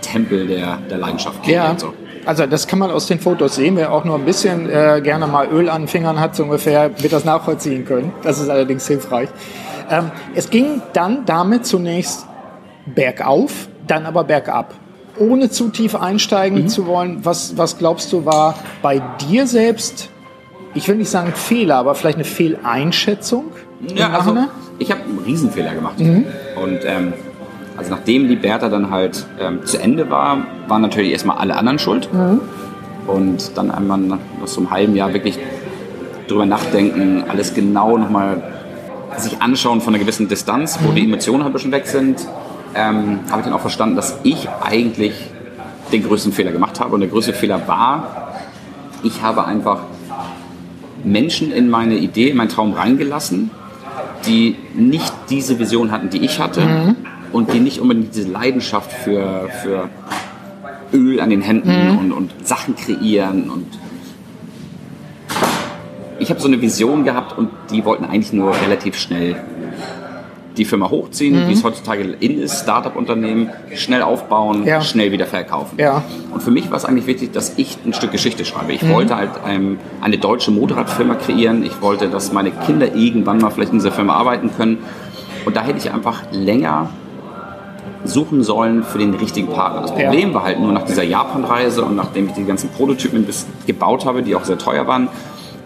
Tempel der, der Leidenschaft. Ja. So. Also das kann man aus den Fotos sehen. Wer auch nur ein bisschen äh, gerne mal Öl an den Fingern hat, so ungefähr, wird das nachvollziehen können. Das ist allerdings hilfreich. Ähm, es ging dann damit zunächst bergauf, dann aber bergab. Ohne zu tief einsteigen mhm. zu wollen, was, was glaubst du war bei dir selbst, ich will nicht sagen Fehler, aber vielleicht eine Fehleinschätzung? Ja, also ich habe einen Riesenfehler gemacht. Mhm. Und ähm, also nachdem die Bertha dann halt ähm, zu Ende war, waren natürlich erstmal alle anderen schuld. Mhm. Und dann einmal nach so einem halben Jahr wirklich drüber nachdenken, alles genau nochmal sich anschauen von einer gewissen Distanz, wo mhm. die Emotionen halt ein bisschen weg sind, ähm, habe ich dann auch verstanden, dass ich eigentlich den größten Fehler gemacht habe. Und der größte Fehler war, ich habe einfach Menschen in meine Idee, in meinen Traum reingelassen, die nicht diese Vision hatten, die ich hatte mhm. und die nicht unbedingt diese Leidenschaft für, für Öl an den Händen mhm. und, und Sachen kreieren und ich habe so eine Vision gehabt und die wollten eigentlich nur relativ schnell die Firma hochziehen, mhm. wie es heutzutage in ist, Startup-Unternehmen, schnell aufbauen, ja. schnell wieder verkaufen. Ja. Und für mich war es eigentlich wichtig, dass ich ein Stück Geschichte schreibe. Ich mhm. wollte halt ähm, eine deutsche Motorradfirma kreieren. Ich wollte, dass meine Kinder irgendwann mal vielleicht in dieser Firma arbeiten können. Und da hätte ich einfach länger suchen sollen für den richtigen Partner. Das Problem ja. war halt nur nach dieser Japan-Reise und nachdem ich die ganzen Prototypen gebaut habe, die auch sehr teuer waren,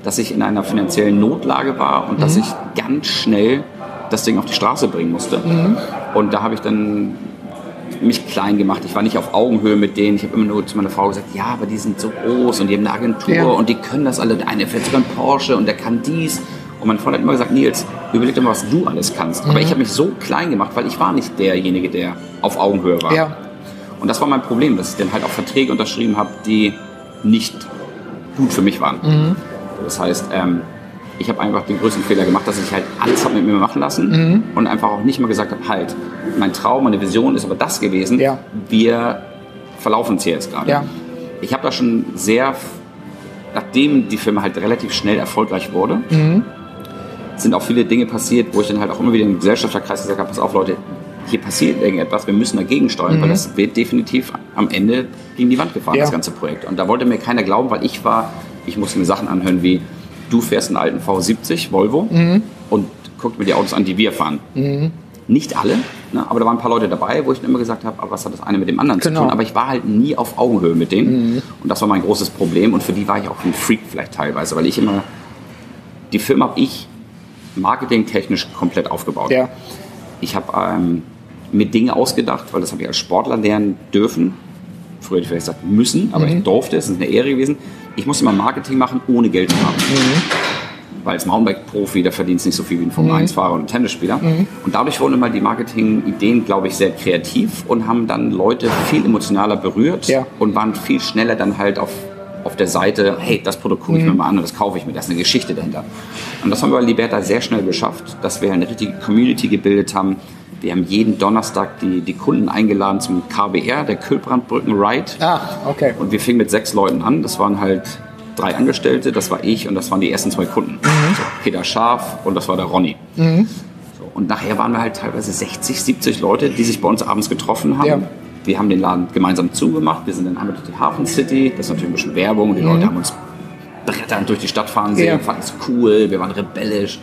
dass ich in einer finanziellen Notlage war und mhm. dass ich ganz schnell das Ding auf die Straße bringen musste. Mhm. Und da habe ich dann mich klein gemacht. Ich war nicht auf Augenhöhe mit denen. Ich habe immer nur zu meiner Frau gesagt, ja, aber die sind so groß und die haben eine Agentur ja. und die können das alle. Der eine fährt sogar einen Porsche und der kann dies. Und mein Freund hat immer gesagt, Nils, überleg dir mal, was du alles kannst. Mhm. Aber ich habe mich so klein gemacht, weil ich war nicht derjenige, der auf Augenhöhe war. Ja. Und das war mein Problem, dass ich dann halt auch Verträge unterschrieben habe, die nicht gut für mich waren. Mhm. Das heißt, ähm, ich habe einfach den größten Fehler gemacht, dass ich halt alles habe mit mir machen lassen mhm. und einfach auch nicht mal gesagt habe, halt, mein Traum, meine Vision ist aber das gewesen. Ja. Wir verlaufen es hier jetzt gerade. Ja. Ich habe da schon sehr, nachdem die Firma halt relativ schnell erfolgreich wurde, mhm. sind auch viele Dinge passiert, wo ich dann halt auch immer wieder im Gesellschafterkreis gesagt habe, pass auf Leute, hier passiert irgendetwas, wir müssen dagegen steuern, mhm. weil das wird definitiv am Ende gegen die Wand gefahren, ja. das ganze Projekt. Und da wollte mir keiner glauben, weil ich war, ich musste mir Sachen anhören wie, du fährst einen alten V70 Volvo mhm. und guck mir die Autos an, die wir fahren. Mhm. Nicht alle, ne, aber da waren ein paar Leute dabei, wo ich dann immer gesagt habe, aber was hat das eine mit dem anderen genau. zu tun? Aber ich war halt nie auf Augenhöhe mit denen mhm. und das war mein großes Problem und für die war ich auch ein Freak vielleicht teilweise, weil ich immer, die Firma habe ich marketingtechnisch komplett aufgebaut. Ja. Ich habe ähm, mir Dinge ausgedacht, weil das habe ich als Sportler lernen dürfen. Früher hätte ich vielleicht gesagt müssen, aber mhm. ich durfte, es ist eine Ehre gewesen ich musste immer Marketing machen, ohne Geld zu haben. Mhm. Weil als Mountainbike-Profi, da verdienst nicht so viel wie ein Formel-1-Fahrer mhm. und Tennisspieler. Mhm. Und dadurch wurden immer die Marketing-Ideen, glaube ich, sehr kreativ und haben dann Leute viel emotionaler berührt ja. und waren viel schneller dann halt auf, auf der Seite, hey, das Produkt gucke ich mir mhm. mal an und das kaufe ich mir, da ist eine Geschichte dahinter. Und das haben wir bei Liberta sehr schnell geschafft, dass wir eine richtige Community gebildet haben, wir haben jeden Donnerstag die, die Kunden eingeladen zum KBR, der Kühlbrandbrücken Ride. Ah, okay. Und wir fingen mit sechs Leuten an. Das waren halt drei Angestellte, das war ich und das waren die ersten zwei Kunden. Mhm. So, Peter Scharf und das war der Ronny. Mhm. So, und nachher waren wir halt teilweise 60, 70 Leute, die sich bei uns abends getroffen haben. Ja. Wir haben den Laden gemeinsam zugemacht. Wir sind dann einmal durch die Hafen City. Das ist natürlich ein bisschen Werbung. Die mhm. Leute haben uns bretternd durch die Stadt fahren sehen, ja. fanden es cool. Wir waren rebellisch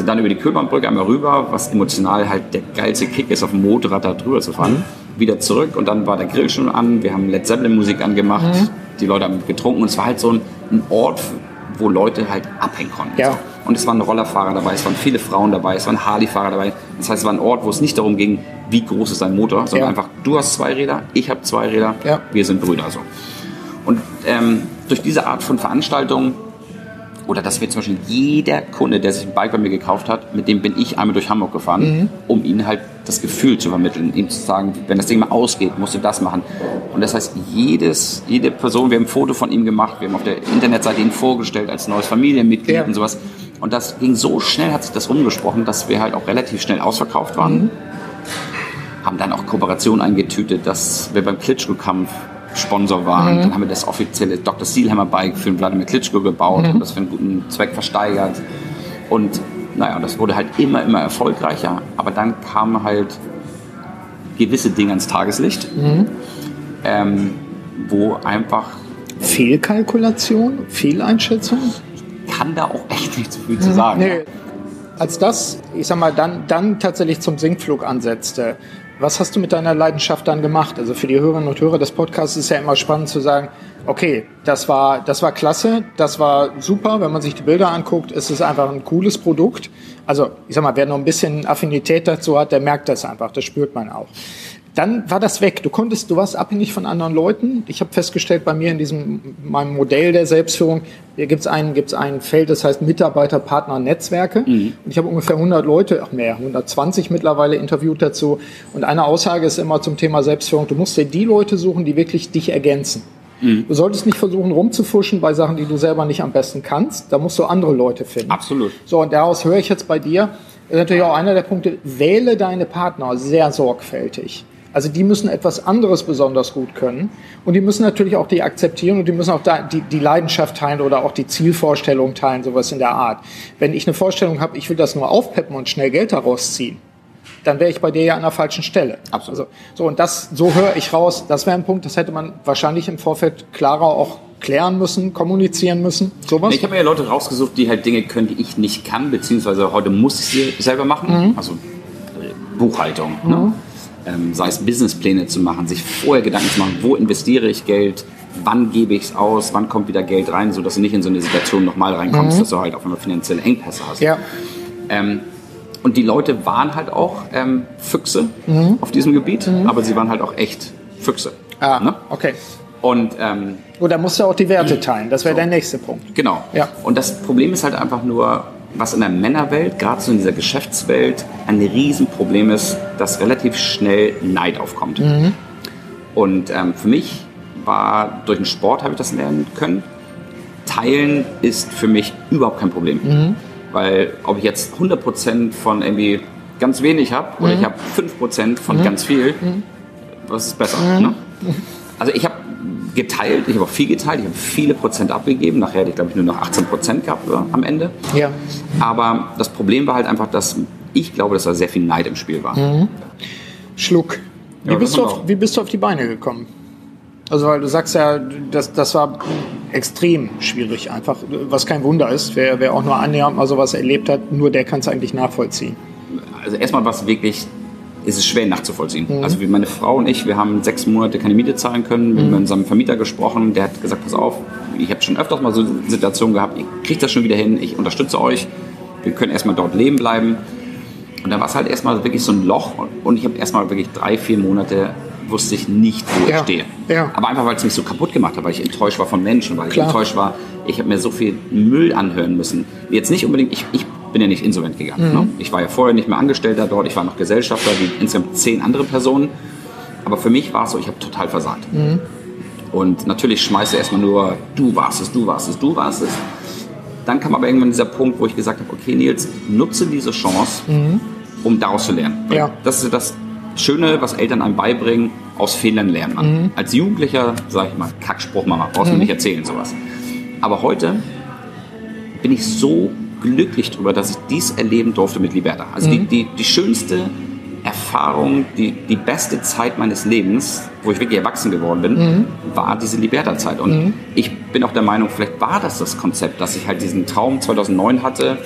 sind dann über die Köbernbrücke einmal rüber, was emotional halt der geilste Kick ist, auf dem Motorrad da drüber zu fahren. Mhm. Wieder zurück und dann war der Grill schon an, wir haben Led Zeppelin Musik angemacht, mhm. die Leute haben getrunken und es war halt so ein, ein Ort, wo Leute halt abhängen konnten. Ja. Und es waren Rollerfahrer dabei, es waren viele Frauen dabei, es waren Harley-Fahrer dabei. Das heißt, es war ein Ort, wo es nicht darum ging, wie groß ist dein Motor, sondern ja. einfach, du hast zwei Räder, ich habe zwei Räder, ja. wir sind Brüder. So. Und ähm, durch diese Art von Veranstaltungen oder dass wir zum Beispiel jeder Kunde, der sich ein Bike bei mir gekauft hat, mit dem bin ich einmal durch Hamburg gefahren, mhm. um ihnen halt das Gefühl zu vermitteln, ihm zu sagen, wenn das Ding mal ausgeht, musst du das machen. Und das heißt, jedes, jede Person, wir haben ein Foto von ihm gemacht, wir haben auf der Internetseite ihn vorgestellt als neues Familienmitglied ja. und sowas. Und das ging so schnell, hat sich das rumgesprochen, dass wir halt auch relativ schnell ausverkauft waren. Mhm. Haben dann auch Kooperationen eingetütet, dass wir beim Klitschko-Kampf Sponsor waren. Mhm. Dann haben wir das offizielle Dr. Steelhammer Bike für den Vladimir Klitschko gebaut mhm. und das für einen guten Zweck versteigert. Und naja, das wurde halt immer, immer erfolgreicher. Aber dann kamen halt gewisse Dinge ans Tageslicht, mhm. ähm, wo einfach. Fehlkalkulation, Fehleinschätzung? kann da auch echt nicht so viel zu sagen. Nee. Als das, ich sag mal, dann, dann tatsächlich zum Sinkflug ansetzte, was hast du mit deiner Leidenschaft dann gemacht? Also für die Hörerinnen und Hörer des Podcasts ist ja immer spannend zu sagen, okay, das war, das war klasse, das war super. Wenn man sich die Bilder anguckt, ist es einfach ein cooles Produkt. Also, ich sag mal, wer noch ein bisschen Affinität dazu hat, der merkt das einfach, das spürt man auch dann war das weg. Du konntest, du warst abhängig von anderen Leuten. Ich habe festgestellt, bei mir in diesem meinem Modell der Selbstführung, hier gibt es ein, gibt's ein Feld, das heißt Mitarbeiter, Partner, Netzwerke. Mhm. Und ich habe ungefähr 100 Leute, auch mehr, 120 mittlerweile interviewt dazu. Und eine Aussage ist immer zum Thema Selbstführung, du musst dir die Leute suchen, die wirklich dich ergänzen. Mhm. Du solltest nicht versuchen rumzufuschen bei Sachen, die du selber nicht am besten kannst. Da musst du andere Leute finden. Absolut. So, und daraus höre ich jetzt bei dir, ist natürlich auch einer der Punkte, wähle deine Partner sehr sorgfältig. Also die müssen etwas anderes besonders gut können und die müssen natürlich auch die akzeptieren und die müssen auch da die, die Leidenschaft teilen oder auch die Zielvorstellung teilen, sowas in der Art. Wenn ich eine Vorstellung habe, ich will das nur aufpeppen und schnell Geld daraus ziehen, dann wäre ich bei dir ja an der falschen Stelle. Absolut. Also, so und das, so höre ich raus. Das wäre ein Punkt, das hätte man wahrscheinlich im Vorfeld klarer auch klären müssen, kommunizieren müssen, sowas? Ich habe ja Leute rausgesucht, die halt Dinge können, die ich nicht kann, beziehungsweise heute muss ich sie selber machen. Mhm. Also Buchhaltung. Ne? Mhm. Ne? Ähm, sei es Businesspläne zu machen, sich vorher Gedanken zu machen, wo investiere ich Geld, wann gebe ich es aus, wann kommt wieder Geld rein, sodass du nicht in so eine Situation nochmal reinkommst, mhm. dass du halt auf einmal finanzielle Engpässe hast. Ja. Ähm, und die Leute waren halt auch ähm, Füchse mhm. auf diesem Gebiet, mhm. aber sie waren halt auch echt Füchse. Ah, ne? okay. Und ähm, Oder musst du auch die Werte teilen, das wäre so. der nächste Punkt. Genau. Ja. Und das Problem ist halt einfach nur, was in der Männerwelt, gerade so in dieser Geschäftswelt, ein Riesenproblem ist, dass relativ schnell Neid aufkommt. Mhm. Und ähm, für mich war, durch den Sport habe ich das lernen können. Teilen ist für mich überhaupt kein Problem. Mhm. Weil ob ich jetzt 100% von irgendwie ganz wenig habe oder mhm. ich habe 5% von mhm. ganz viel, mhm. was ist besser? Mhm. Ne? Also ich habe geteilt, ich habe auch viel geteilt, ich habe viele Prozent abgegeben. Nachher hatte ich, glaube ich, nur noch 18 Prozent gehabt oder, am Ende. Ja. Aber das Problem war halt einfach, dass ich glaube, dass da sehr viel Neid im Spiel war. Mhm. Schluck. Wie, ja, bist du auf, wie bist du auf die Beine gekommen? Also, weil du sagst ja, das, das war extrem schwierig, einfach, was kein Wunder ist. Wer, wer auch nur annähernd mal sowas erlebt hat, nur der kann es eigentlich nachvollziehen. Also, erstmal war es wirklich ist es schwer nachzuvollziehen. Mhm. Also wie meine Frau und ich, wir haben sechs Monate keine Miete zahlen können, wir mhm. haben mit unserem Vermieter gesprochen, der hat gesagt, pass auf, ich habe schon öfters mal so Situationen gehabt, ich kriege das schon wieder hin, ich unterstütze euch, wir können erstmal dort leben bleiben. Und dann war es halt erstmal wirklich so ein Loch und ich habe erstmal wirklich drei, vier Monate wusste ich nicht, wo ja. ich stehe. Ja. Aber einfach, weil es mich so kaputt gemacht hat, weil ich enttäuscht war von Menschen, weil Klar. ich enttäuscht war, ich habe mir so viel Müll anhören müssen. Jetzt nicht unbedingt, ich, ich bin ja nicht insolvent gegangen. Mhm. Ne? Ich war ja vorher nicht mehr Angestellter dort, ich war noch Gesellschafter wie insgesamt zehn andere Personen. Aber für mich war es so, ich habe total versagt. Mhm. Und natürlich schmeißt du erstmal nur, du warst es, du warst es, du warst es. Dann kam aber irgendwann dieser Punkt, wo ich gesagt habe, okay Nils, nutze diese Chance, mhm. um daraus zu lernen. Ja. Das ist das Schöne, was Eltern einem beibringen, aus Fehlern lernt man. Mhm. Als Jugendlicher, sage ich mal, Kackspruch, Mama, brauchst du mhm. nicht erzählen, sowas. Aber heute bin ich so glücklich darüber, dass ich dies erleben durfte mit Liberta. Also mhm. die, die, die schönste Erfahrung, die, die beste Zeit meines Lebens, wo ich wirklich erwachsen geworden bin, mhm. war diese Liberta-Zeit. Und mhm. ich bin auch der Meinung, vielleicht war das das Konzept, dass ich halt diesen Traum 2009 hatte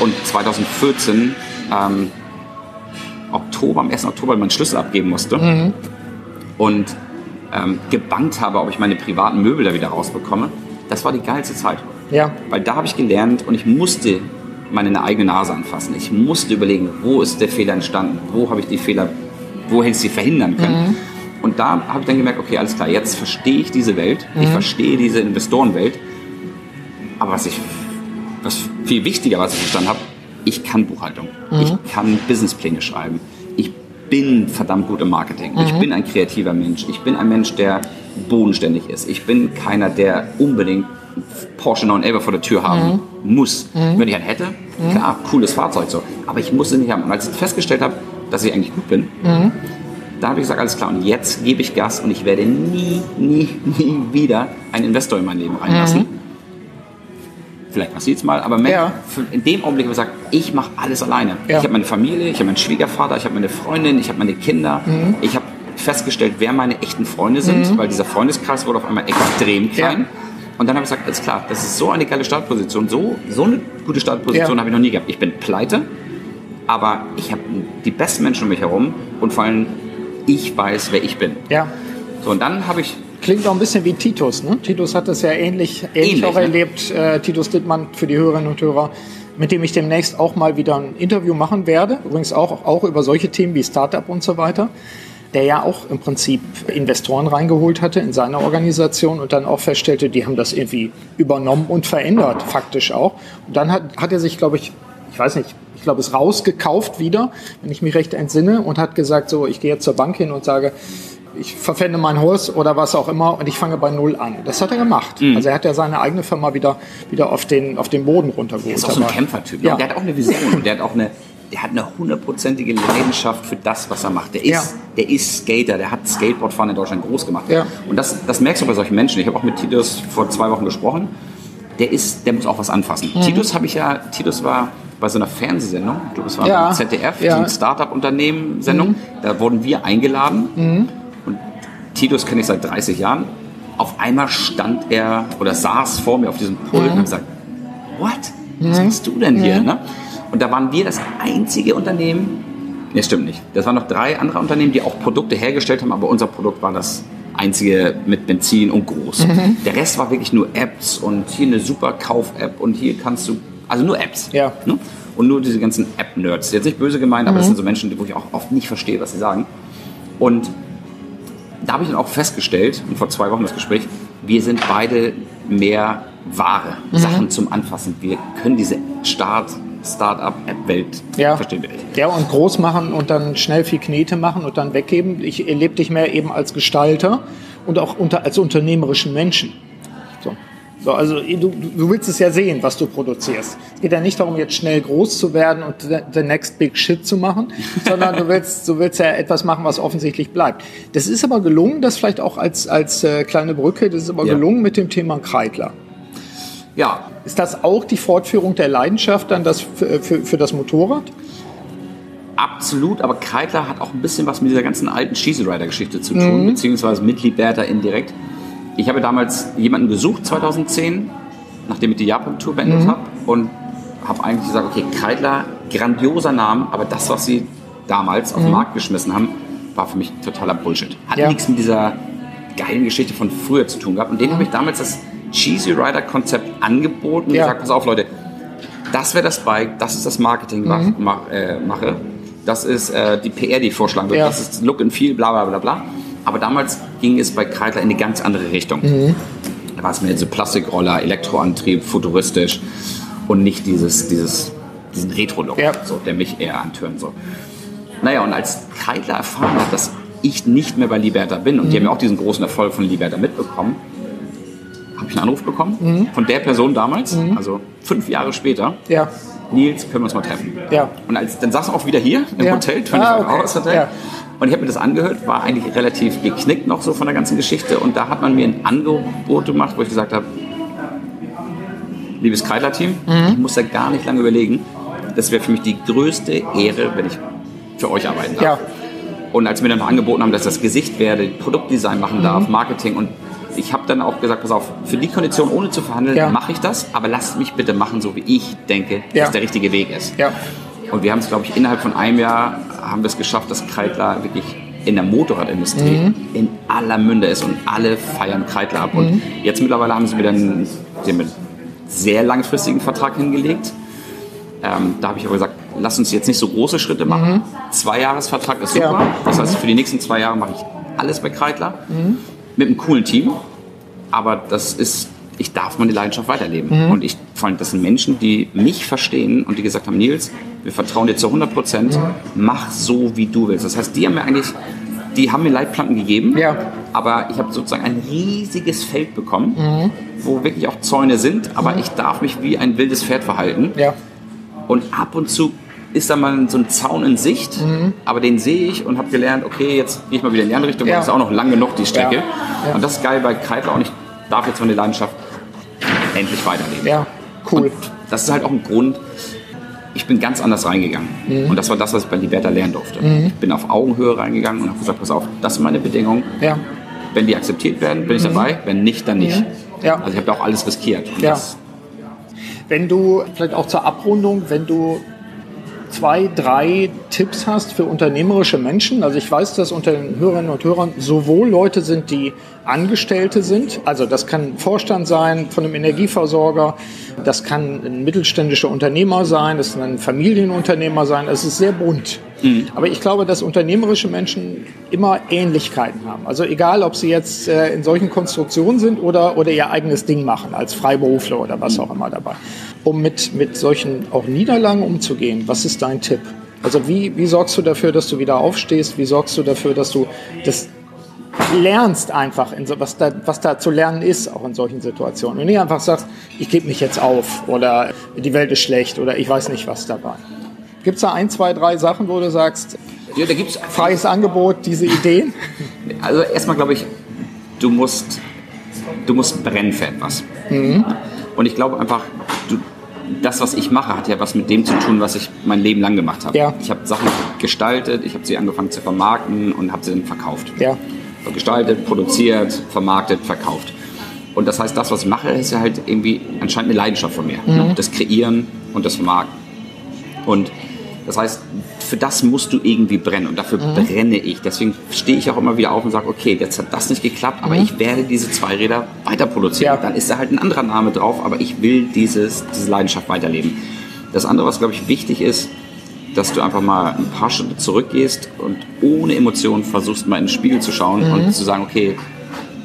und 2014 ähm, Oktober, am 1. Oktober meinen Schlüssel abgeben musste mhm. und ähm, gebannt habe, ob ich meine privaten Möbel da wieder rausbekomme. Das war die geilste Zeit. Ja. Weil da habe ich gelernt und ich musste meine eigene Nase anfassen. Ich musste überlegen, wo ist der Fehler entstanden, wo habe ich die Fehler, wo hätte ich sie verhindern können. Mhm. Und da habe ich dann gemerkt, okay, alles klar, jetzt verstehe ich diese Welt, mhm. ich verstehe diese Investorenwelt. Aber was ich was viel wichtiger, was ich verstanden habe, ich kann Buchhaltung. Mhm. Ich kann Businesspläne schreiben. Ich bin verdammt gut im Marketing. Mhm. Ich bin ein kreativer Mensch. Ich bin ein Mensch, der bodenständig ist. Ich bin keiner, der unbedingt Porsche 911 vor der Tür haben mhm. muss. Mhm. Wenn ich einen hätte, mhm. klar, cooles Fahrzeug so. Aber ich muss es nicht haben. Und als ich festgestellt habe, dass ich eigentlich gut bin, mhm. da habe ich gesagt, alles klar, und jetzt gebe ich Gas und ich werde nie, nie, nie wieder einen Investor in mein Leben reinlassen. Vielleicht passiert es mal, aber ja. in dem Augenblick habe ich gesagt, ich mache alles alleine. Ja. Ich habe meine Familie, ich habe meinen Schwiegervater, ich habe meine Freundin, ich habe meine Kinder. Mhm. Ich habe festgestellt, wer meine echten Freunde sind, mhm. weil dieser Freundeskreis wurde auf einmal extrem klein. Ja. Und dann habe ich gesagt, alles klar, das ist so eine geile Startposition, so, so eine gute Startposition habe ich noch nie gehabt. Ich bin pleite, aber ich habe die besten Menschen um mich herum und vor allem ich weiß, wer ich bin. Ja. So, und dann habe ich Klingt auch ein bisschen wie Titus. Ne? Titus hat das ja ähnlich, ähnlich, ähnlich auch ne? erlebt. Äh, Titus Dittmann für die Hörerinnen und Hörer, mit dem ich demnächst auch mal wieder ein Interview machen werde. Übrigens auch, auch über solche Themen wie Startup und so weiter. Der ja auch im Prinzip Investoren reingeholt hatte in seine Organisation und dann auch feststellte, die haben das irgendwie übernommen und verändert, faktisch auch. Und dann hat, hat er sich, glaube ich, ich weiß nicht, ich glaube, es rausgekauft wieder, wenn ich mich recht entsinne, und hat gesagt, so, ich gehe jetzt zur Bank hin und sage, ich verpfände mein Haus oder was auch immer und ich fange bei Null an. Das hat er gemacht. Mhm. Also er hat ja seine eigene Firma wieder, wieder auf, den, auf den Boden runtergeholt. Er ist auch so ein Kämpfertyp. Ne? Ja. Der hat auch eine Vision. <clears throat> der hat auch eine, der hat eine hundertprozentige Leidenschaft für das, was er macht. Der ist, ja. der ist Skater, der hat Skateboardfahren in Deutschland groß gemacht. Ja. Und das, das merkst du bei solchen Menschen. Ich habe auch mit Titus vor zwei Wochen gesprochen. Der ist, der muss auch was anfassen. Mhm. Titus habe ich ja, Titus war bei so einer Fernsehsendung, ich glaube, es war ja. ZDF, ja. so ein Startup-Unternehmen-Sendung. Mhm. Da wurden wir eingeladen. Mhm Titus kenne ich seit 30 Jahren. Auf einmal stand er oder saß vor mir auf diesem Pult mhm. und hat gesagt, what? Was machst du denn hier? Ne? Und da waren wir das einzige Unternehmen, ne, stimmt nicht. Das waren noch drei andere Unternehmen, die auch Produkte hergestellt haben, aber unser Produkt war das einzige mit Benzin und groß. Mhm. Der Rest war wirklich nur Apps und hier eine super Kauf-App und hier kannst du, also nur Apps. Ja. Ne? Und nur diese ganzen App-Nerds. Jetzt nicht böse gemeint, aber mhm. das sind so Menschen, wo ich auch oft nicht verstehe, was sie sagen. Und da habe ich dann auch festgestellt, und vor zwei Wochen das Gespräch, wir sind beide mehr Ware, mhm. Sachen zum Anfassen. Wir können diese Start, Start-up-App-Welt ja. verstehen. Ja, und groß machen und dann schnell viel Knete machen und dann weggeben. Ich erlebe dich mehr eben als Gestalter und auch unter, als unternehmerischen Menschen. So, also du, du willst es ja sehen, was du produzierst. Es geht ja nicht darum, jetzt schnell groß zu werden und the next big shit zu machen, <laughs> sondern du willst, du willst ja etwas machen, was offensichtlich bleibt. Das ist aber gelungen, das vielleicht auch als, als äh, kleine Brücke, das ist aber ja. gelungen mit dem Thema Kreidler. Ja. Ist das auch die Fortführung der Leidenschaft dann das für, für, für das Motorrad? Absolut, aber Kreidler hat auch ein bisschen was mit dieser ganzen alten Cheesy Rider Geschichte zu tun, mhm. beziehungsweise mit Liberta indirekt. Ich habe damals jemanden gesucht, 2010, nachdem ich die Japan-Tour beendet mhm. habe und habe eigentlich gesagt, okay, Kreidler, grandioser Name, aber das, was sie damals mhm. auf den mhm. Markt geschmissen haben, war für mich totaler Bullshit. Hat ja. nichts mit dieser geilen Geschichte von früher zu tun gehabt. Und denen habe ich damals das Cheesy Rider Konzept angeboten und ja. gesagt, pass auf Leute, das wäre das Bike, das ist das Marketing, mhm. mach, äh, mache, das ist äh, die PR, die ich vorschlagen würde, ja. das ist Look and Feel, bla bla bla bla. Aber damals ging es bei Kreidler in eine ganz andere Richtung. Mhm. Da war es mehr so Plastikroller, Elektroantrieb, futuristisch und nicht dieses, dieses, diesen Retro-Look, ja. so, der mich eher antörnt. So. Naja, und als Kreidler erfahren hat, dass ich nicht mehr bei Liberta bin und mhm. die haben ja auch diesen großen Erfolg von Liberta mitbekommen, habe ich einen Anruf bekommen mhm. von der Person damals, mhm. also fünf Jahre später. Ja. Nils, können wir uns mal treffen? Ja. Und als, dann saß er auch wieder hier im ja. Hotel, 25 ah, okay. Hours Hotel. Ja. Und ich habe mir das angehört, war eigentlich relativ geknickt noch so von der ganzen Geschichte. Und da hat man mir ein Angebot gemacht, wo ich gesagt habe, liebes Kreidler-Team, mhm. ich muss da gar nicht lange überlegen. Das wäre für mich die größte Ehre, wenn ich für euch arbeiten darf. Ja. Und als mir dann noch angeboten haben, dass ich das Gesicht werde, Produktdesign machen darf, mhm. Marketing und ich habe dann auch gesagt, pass auf, für die Kondition ohne zu verhandeln, ja. mache ich das, aber lasst mich bitte machen, so wie ich denke, ja. dass der richtige Weg ist. Ja. Und wir haben es, glaube ich, innerhalb von einem Jahr haben wir es geschafft, dass Kreidler wirklich in der Motorradindustrie mhm. in aller Munde ist und alle feiern Kreidler ab. Mhm. Und jetzt mittlerweile haben sie wieder einen, einen sehr langfristigen Vertrag hingelegt. Ähm, da habe ich aber gesagt, lass uns jetzt nicht so große Schritte machen. Mhm. Zwei-Jahres-Vertrag ist super. Ja. Das heißt, für die nächsten zwei Jahre mache ich alles bei Kreidler. Mhm. Mit einem coolen Team. Aber das ist ich darf meine Leidenschaft weiterleben. Mhm. Und ich fand, das sind Menschen, die mich verstehen und die gesagt haben, Nils, wir vertrauen dir zu 100 Prozent, mach so, wie du willst. Das heißt, die haben mir eigentlich, die haben mir Leitplanken gegeben, ja. aber ich habe sozusagen ein riesiges Feld bekommen, mhm. wo wirklich auch Zäune sind, aber mhm. ich darf mich wie ein wildes Pferd verhalten. Ja. Und ab und zu ist da mal so ein Zaun in Sicht, mhm. aber den sehe ich und habe gelernt, okay, jetzt gehe ich mal wieder in die andere Richtung, ja. das ist auch noch lang genug die Strecke. Ja. Und das ist geil bei Kreidler und ich darf jetzt meine Leidenschaft endlich weiterleben. Ja, cool. Und das ist halt auch ein Grund, ich bin ganz anders reingegangen. Mhm. Und das war das, was ich bei Liberta lernen durfte. Mhm. Ich bin auf Augenhöhe reingegangen und habe gesagt, pass auf, das sind meine Bedingungen. Ja. Wenn die akzeptiert werden, bin ich mhm. dabei. Wenn nicht, dann nicht. Ja. Also ich habe da auch alles riskiert. wenn du, vielleicht auch zur Abrundung, wenn du zwei, drei Tipps hast für unternehmerische Menschen. Also ich weiß, dass unter den Hörerinnen und Hörern sowohl Leute sind, die Angestellte sind, also das kann Vorstand sein von einem Energieversorger, das kann ein mittelständischer Unternehmer sein, das kann ein Familienunternehmer sein, es ist sehr bunt. Mhm. Aber ich glaube, dass unternehmerische Menschen immer Ähnlichkeiten haben. Also egal, ob sie jetzt äh, in solchen Konstruktionen sind oder, oder ihr eigenes Ding machen, als Freiberufler oder was auch immer dabei um mit, mit solchen auch Niederlagen umzugehen? Was ist dein Tipp? Also wie, wie sorgst du dafür, dass du wieder aufstehst? Wie sorgst du dafür, dass du das lernst einfach, so, was, da, was da zu lernen ist, auch in solchen Situationen. Und nicht einfach sagst, ich gebe mich jetzt auf oder die Welt ist schlecht oder ich weiß nicht was dabei. Gibt es da ein, zwei, drei Sachen, wo du sagst, ja, da gibt's freies Angebot, diese Ideen? <laughs> Also erstmal glaube ich, du musst, du musst brennen für etwas. Mhm. Und ich glaube einfach, du, das, was ich mache, hat ja was mit dem zu tun, was ich mein Leben lang gemacht habe. Ja. Ich habe Sachen gestaltet, ich habe sie angefangen zu vermarkten und habe sie dann verkauft. Ja. Gestaltet, produziert, vermarktet, verkauft. Und das heißt, das, was ich mache, ist ja halt irgendwie anscheinend eine Leidenschaft von mir. Mhm. Das Kreieren und das Vermarkten. Und das heißt, für das musst du irgendwie brennen und dafür mhm. brenne ich. Deswegen stehe ich auch immer wieder auf und sage, okay, jetzt hat das nicht geklappt, aber mhm. ich werde diese zwei Räder weiter produzieren. Ja. Dann ist da halt ein anderer Name drauf, aber ich will dieses, diese Leidenschaft weiterleben. Das andere, was glaube ich wichtig ist, dass du einfach mal ein paar Schritte zurückgehst und ohne Emotionen versuchst, mal in den Spiegel zu schauen mhm. und zu sagen, okay,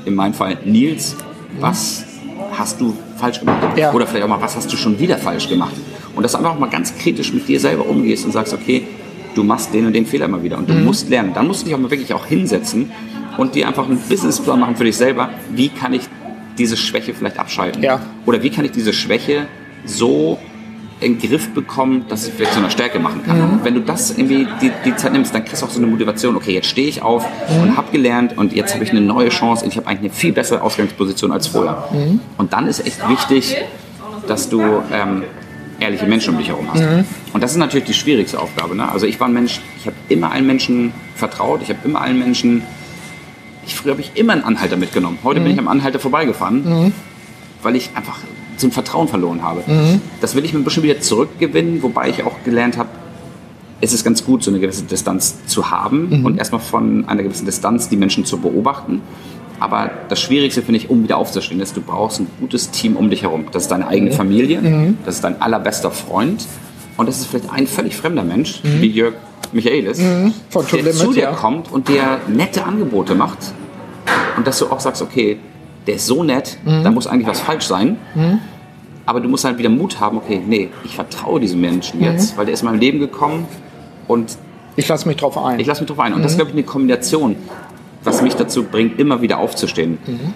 in meinem Fall, Nils, was hast du falsch gemacht? Ja. Oder vielleicht auch mal, was hast du schon wieder falsch gemacht? Und dass du einfach mal ganz kritisch mit dir selber umgehst und sagst, okay, du machst den und den Fehler immer wieder und du mhm. musst lernen. Dann musst du dich auch mal wirklich auch hinsetzen und dir einfach einen Businessplan machen für dich selber. Wie kann ich diese Schwäche vielleicht abschalten? Ja. Oder wie kann ich diese Schwäche so in den Griff bekommen, dass ich vielleicht zu einer Stärke machen kann. Mhm. Wenn du das irgendwie die, die, Zeit nimmst, dann kriegst du auch so eine Motivation, okay, jetzt stehe ich auf mhm. und habe gelernt und jetzt habe ich eine neue Chance und ich habe eigentlich eine viel bessere Ausgangsposition als vorher. Mhm. Und dann ist echt wichtig, dass du ähm, ehrliche Menschen um dich herum hast. Mhm. Und das ist natürlich die schwierigste Aufgabe. Ne? Also ich war ein Mensch, ich habe immer allen Menschen vertraut, ich habe immer allen Menschen, ich, früher habe ich immer einen Anhalter mitgenommen. Heute mhm. bin ich am Anhalter vorbeigefahren, mhm. weil ich einfach so ein Vertrauen verloren habe. Mhm. Das will ich mir ein bisschen wieder zurückgewinnen, wobei ich auch gelernt habe, es ist ganz gut, so eine gewisse Distanz zu haben mhm. und erstmal von einer gewissen Distanz die Menschen zu beobachten aber das Schwierigste finde ich, um wieder aufzustehen, ist, du brauchst ein gutes Team um dich herum. Das ist deine eigene mhm. Familie, mhm. das ist dein allerbester Freund und das ist vielleicht ein völlig fremder Mensch, mhm. wie Jörg Michaelis, mhm. Von der Limit, zu dir ja. kommt und dir nette Angebote macht und dass du auch sagst, okay, der ist so nett, mhm. da muss eigentlich was falsch sein. Mhm. Aber du musst halt wieder Mut haben, okay, nee, ich vertraue diesem Menschen jetzt, weil der ist in mein Leben gekommen und ich lasse mich drauf ein. Ich lasse mich drauf ein. Und das ist, glaube ich, eine Kombination was mich dazu bringt, immer wieder aufzustehen. Mhm.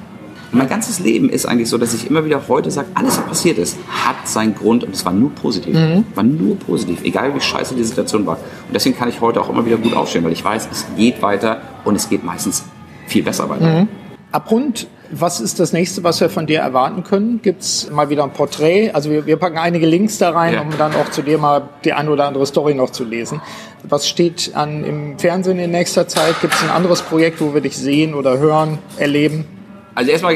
mein ganzes Leben ist eigentlich so, dass ich immer wieder heute sage, alles, was passiert ist, hat seinen Grund und es war nur positiv. Mhm. War nur positiv, egal wie scheiße die Situation war. Und deswegen kann ich heute auch immer wieder gut aufstehen, weil ich weiß, es geht weiter und es geht meistens viel besser weiter. Mhm. Abrund, was ist das nächste, was wir von dir erwarten können? Gibt es mal wieder ein Porträt? Also wir, wir, packen einige Links da rein, ja. um dann auch zu dir mal die ein oder andere Story noch zu lesen. Was steht an im Fernsehen in nächster Zeit? Gibt es ein anderes Projekt, wo wir dich sehen oder hören, erleben? Also erstmal,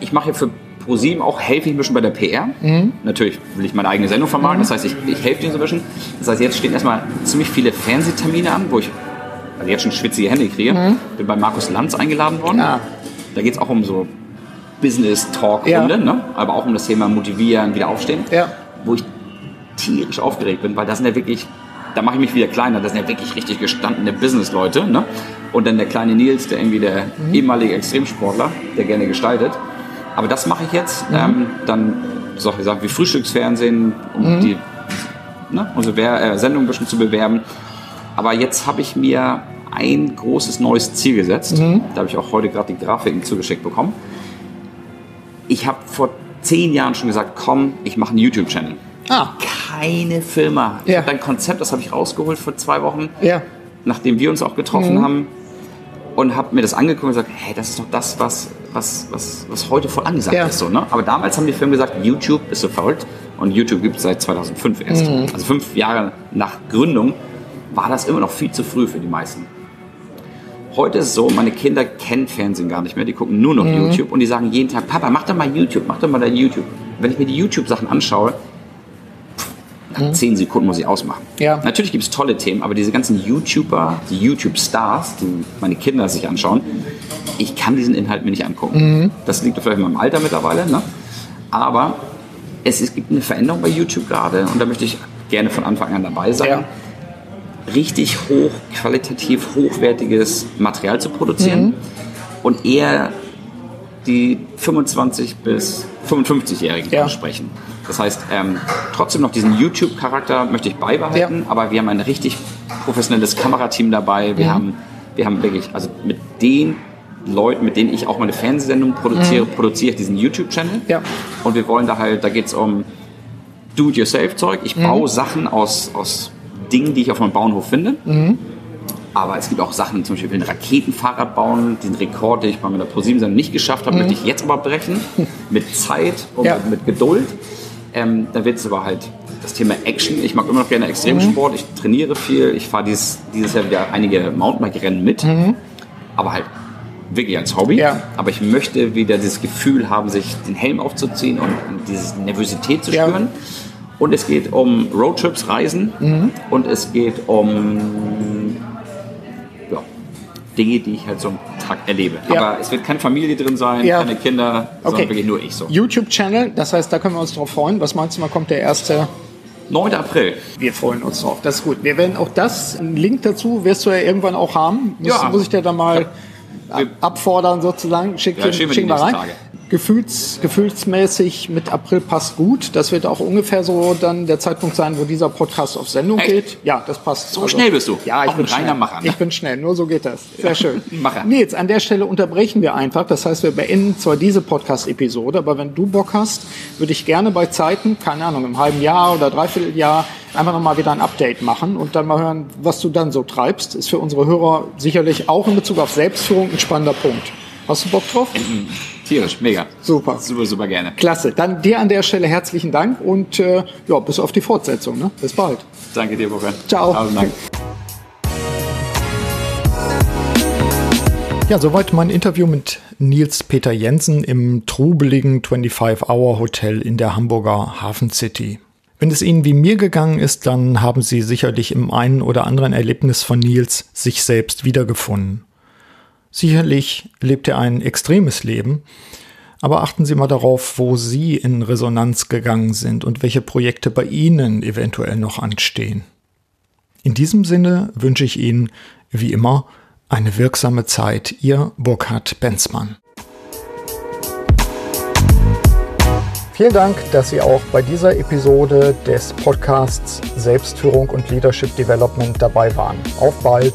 ich mache ja für ProSieben auch, helfe ich ein bisschen bei der PR. Mhm. Natürlich will ich meine eigene Sendung vermarkten, mhm. das heißt, ich, ich helfe dir so ein bisschen. Das heißt, jetzt stehen erstmal ziemlich viele Fernsehtermine an, wo ich also jetzt schon schwitzige Hände kriege. Mhm. Bin bei Markus Lanz eingeladen worden. Ja. Da geht es auch um so Business-Talk-Runde, ja. ne? aber auch um das Thema Motivieren, wieder aufstehen. Ja. Wo ich tierisch aufgeregt bin, weil das sind ja wirklich, da mache ich mich wieder kleiner, das sind ja wirklich richtig gestandene Business-Leute. Ne? Und dann der kleine Nils, der irgendwie der mhm. ehemalige Extremsportler, der gerne gestaltet. Aber das mache ich jetzt. Mhm. Ähm, dann solche Sachen wie Frühstücksfernsehen, um mhm. die ne, unsere äh, Sendung ein bisschen zu bewerben. Aber jetzt habe ich mir ein großes neues Ziel gesetzt. Mhm. Da habe ich auch heute gerade die Grafiken zugeschickt bekommen. Ich habe vor zehn Jahren schon gesagt, komm, ich mache einen YouTube-Channel. Ah. Keine Firma. Ich ja. habe ein Konzept, das habe ich rausgeholt vor zwei Wochen, ja. nachdem wir uns auch getroffen mhm. haben und habe mir das angeguckt und gesagt, hey, das ist doch das, was, was, was, was heute voll angesagt ja. ist. So, ne? Aber damals haben die Firmen gesagt, YouTube ist so verrückt und YouTube gibt es seit 2005 erst. Mhm. Also fünf Jahre nach Gründung war das immer noch viel zu früh für die meisten. Heute ist es so, meine Kinder kennen Fernsehen gar nicht mehr, die gucken nur noch mhm. YouTube und die sagen jeden Tag, Papa, mach doch mal YouTube, mach doch mal dein YouTube. Wenn ich mir die YouTube-Sachen anschaue, nach mhm. zehn Sekunden muss ich ausmachen. Ja. Natürlich gibt es tolle Themen, aber diese ganzen YouTuber, die YouTube-Stars, die meine Kinder sich anschauen, ich kann diesen Inhalt mir nicht angucken. Mhm. Das liegt vielleicht in meinem Alter mittlerweile, ne? aber es, es, gibt eine Veränderung bei YouTube gerade und da möchte ich gerne von Anfang an dabei sein. Ja. Richtig hoch, qualitativ hochwertiges Material zu produzieren mhm. und eher die 25 bis 55-Jährigen ja. ansprechen. Das heißt, ähm, trotzdem noch diesen YouTube-Charakter möchte ich beibehalten, ja. aber wir haben ein richtig professionelles Kamerateam dabei. Wir, ja. haben, wir haben wirklich, also mit den Leuten, mit denen ich auch meine Fernsehsendung produziere, mhm. produziere ich diesen YouTube-Channel. Ja. Und wir wollen da halt, da geht es um Do-it-yourself-Zeug. Ich mhm. baue Sachen aus, aus Dingen, die ich auf meinem Bauernhof finde. Mhm. Aber es gibt auch Sachen, zum Beispiel ein Raketenfahrrad bauen, den Rekord, den ich bei meiner ProSieben nicht geschafft habe, mhm. möchte ich jetzt aber brechen. <laughs> Mit Zeit und ja. mit, mit Geduld. Ähm, da wird es aber halt das Thema Action. Ich mag immer noch gerne Extremsport. Mhm. Ich trainiere viel. Ich fahre dieses, dieses Jahr wieder einige Mountainbike-Rennen mit. Mhm. Aber halt wirklich als Hobby. Ja. Aber ich möchte wieder dieses Gefühl haben, sich den Helm aufzuziehen und, und diese Nervosität zu spüren. Ja. Und es geht um Roadtrips, Reisen. Mhm. Und es geht um Dinge, die ich halt so am Tag erlebe. Ja. Aber es wird keine Familie drin sein, ja. keine Kinder, okay. sondern wirklich nur ich so. YouTube-Channel, das heißt, da können wir uns drauf freuen. Was meinst du mal, kommt der erste 9. April. Wir freuen uns drauf, das ist gut. Wir werden auch das, einen Link dazu wirst du ja irgendwann auch haben. Muss, ja. muss ich dir dann mal abfordern sozusagen. Schick, ja, schick mal rein. Tage. Gefühls, gefühlsmäßig mit April passt gut. Das wird auch ungefähr so dann der Zeitpunkt sein, wo dieser Podcast auf Sendung Echt? geht. Ja, das passt. So also, schnell bist du. Ja, ich auch bin schnell. Macher, ne? Ich bin schnell. Nur so geht das. Sehr schön. <laughs> Macher. Nils, an der Stelle unterbrechen wir einfach. Das heißt, wir beenden zwar diese Podcast-Episode, aber wenn du Bock hast, würde ich gerne bei Zeiten, keine Ahnung, im halben Jahr oder Dreivierteljahr einfach nochmal wieder ein Update machen und dann mal hören, was du dann so treibst. Ist für unsere Hörer sicherlich auch in Bezug auf Selbstführung ein spannender Punkt. Hast du Bock drauf? Tierisch, mega. Super. Super, super gerne. Klasse. Dann dir an der Stelle herzlichen Dank und äh, ja, bis auf die Fortsetzung. Ne? Bis bald. Danke dir, Burkhard. Ciao. Tausend Dank. Ja, soweit mein Interview mit Nils Peter Jensen im trubeligen 25-Hour-Hotel in der Hamburger Hafen City. Wenn es Ihnen wie mir gegangen ist, dann haben Sie sicherlich im einen oder anderen Erlebnis von Nils sich selbst wiedergefunden. Sicherlich lebt er ein extremes Leben, aber achten Sie mal darauf, wo Sie in Resonanz gegangen sind und welche Projekte bei Ihnen eventuell noch anstehen. In diesem Sinne wünsche ich Ihnen, wie immer, eine wirksame Zeit. Ihr Burkhard Benzmann. Vielen Dank, dass Sie auch bei dieser Episode des Podcasts Selbstführung und Leadership Development dabei waren. Auf bald!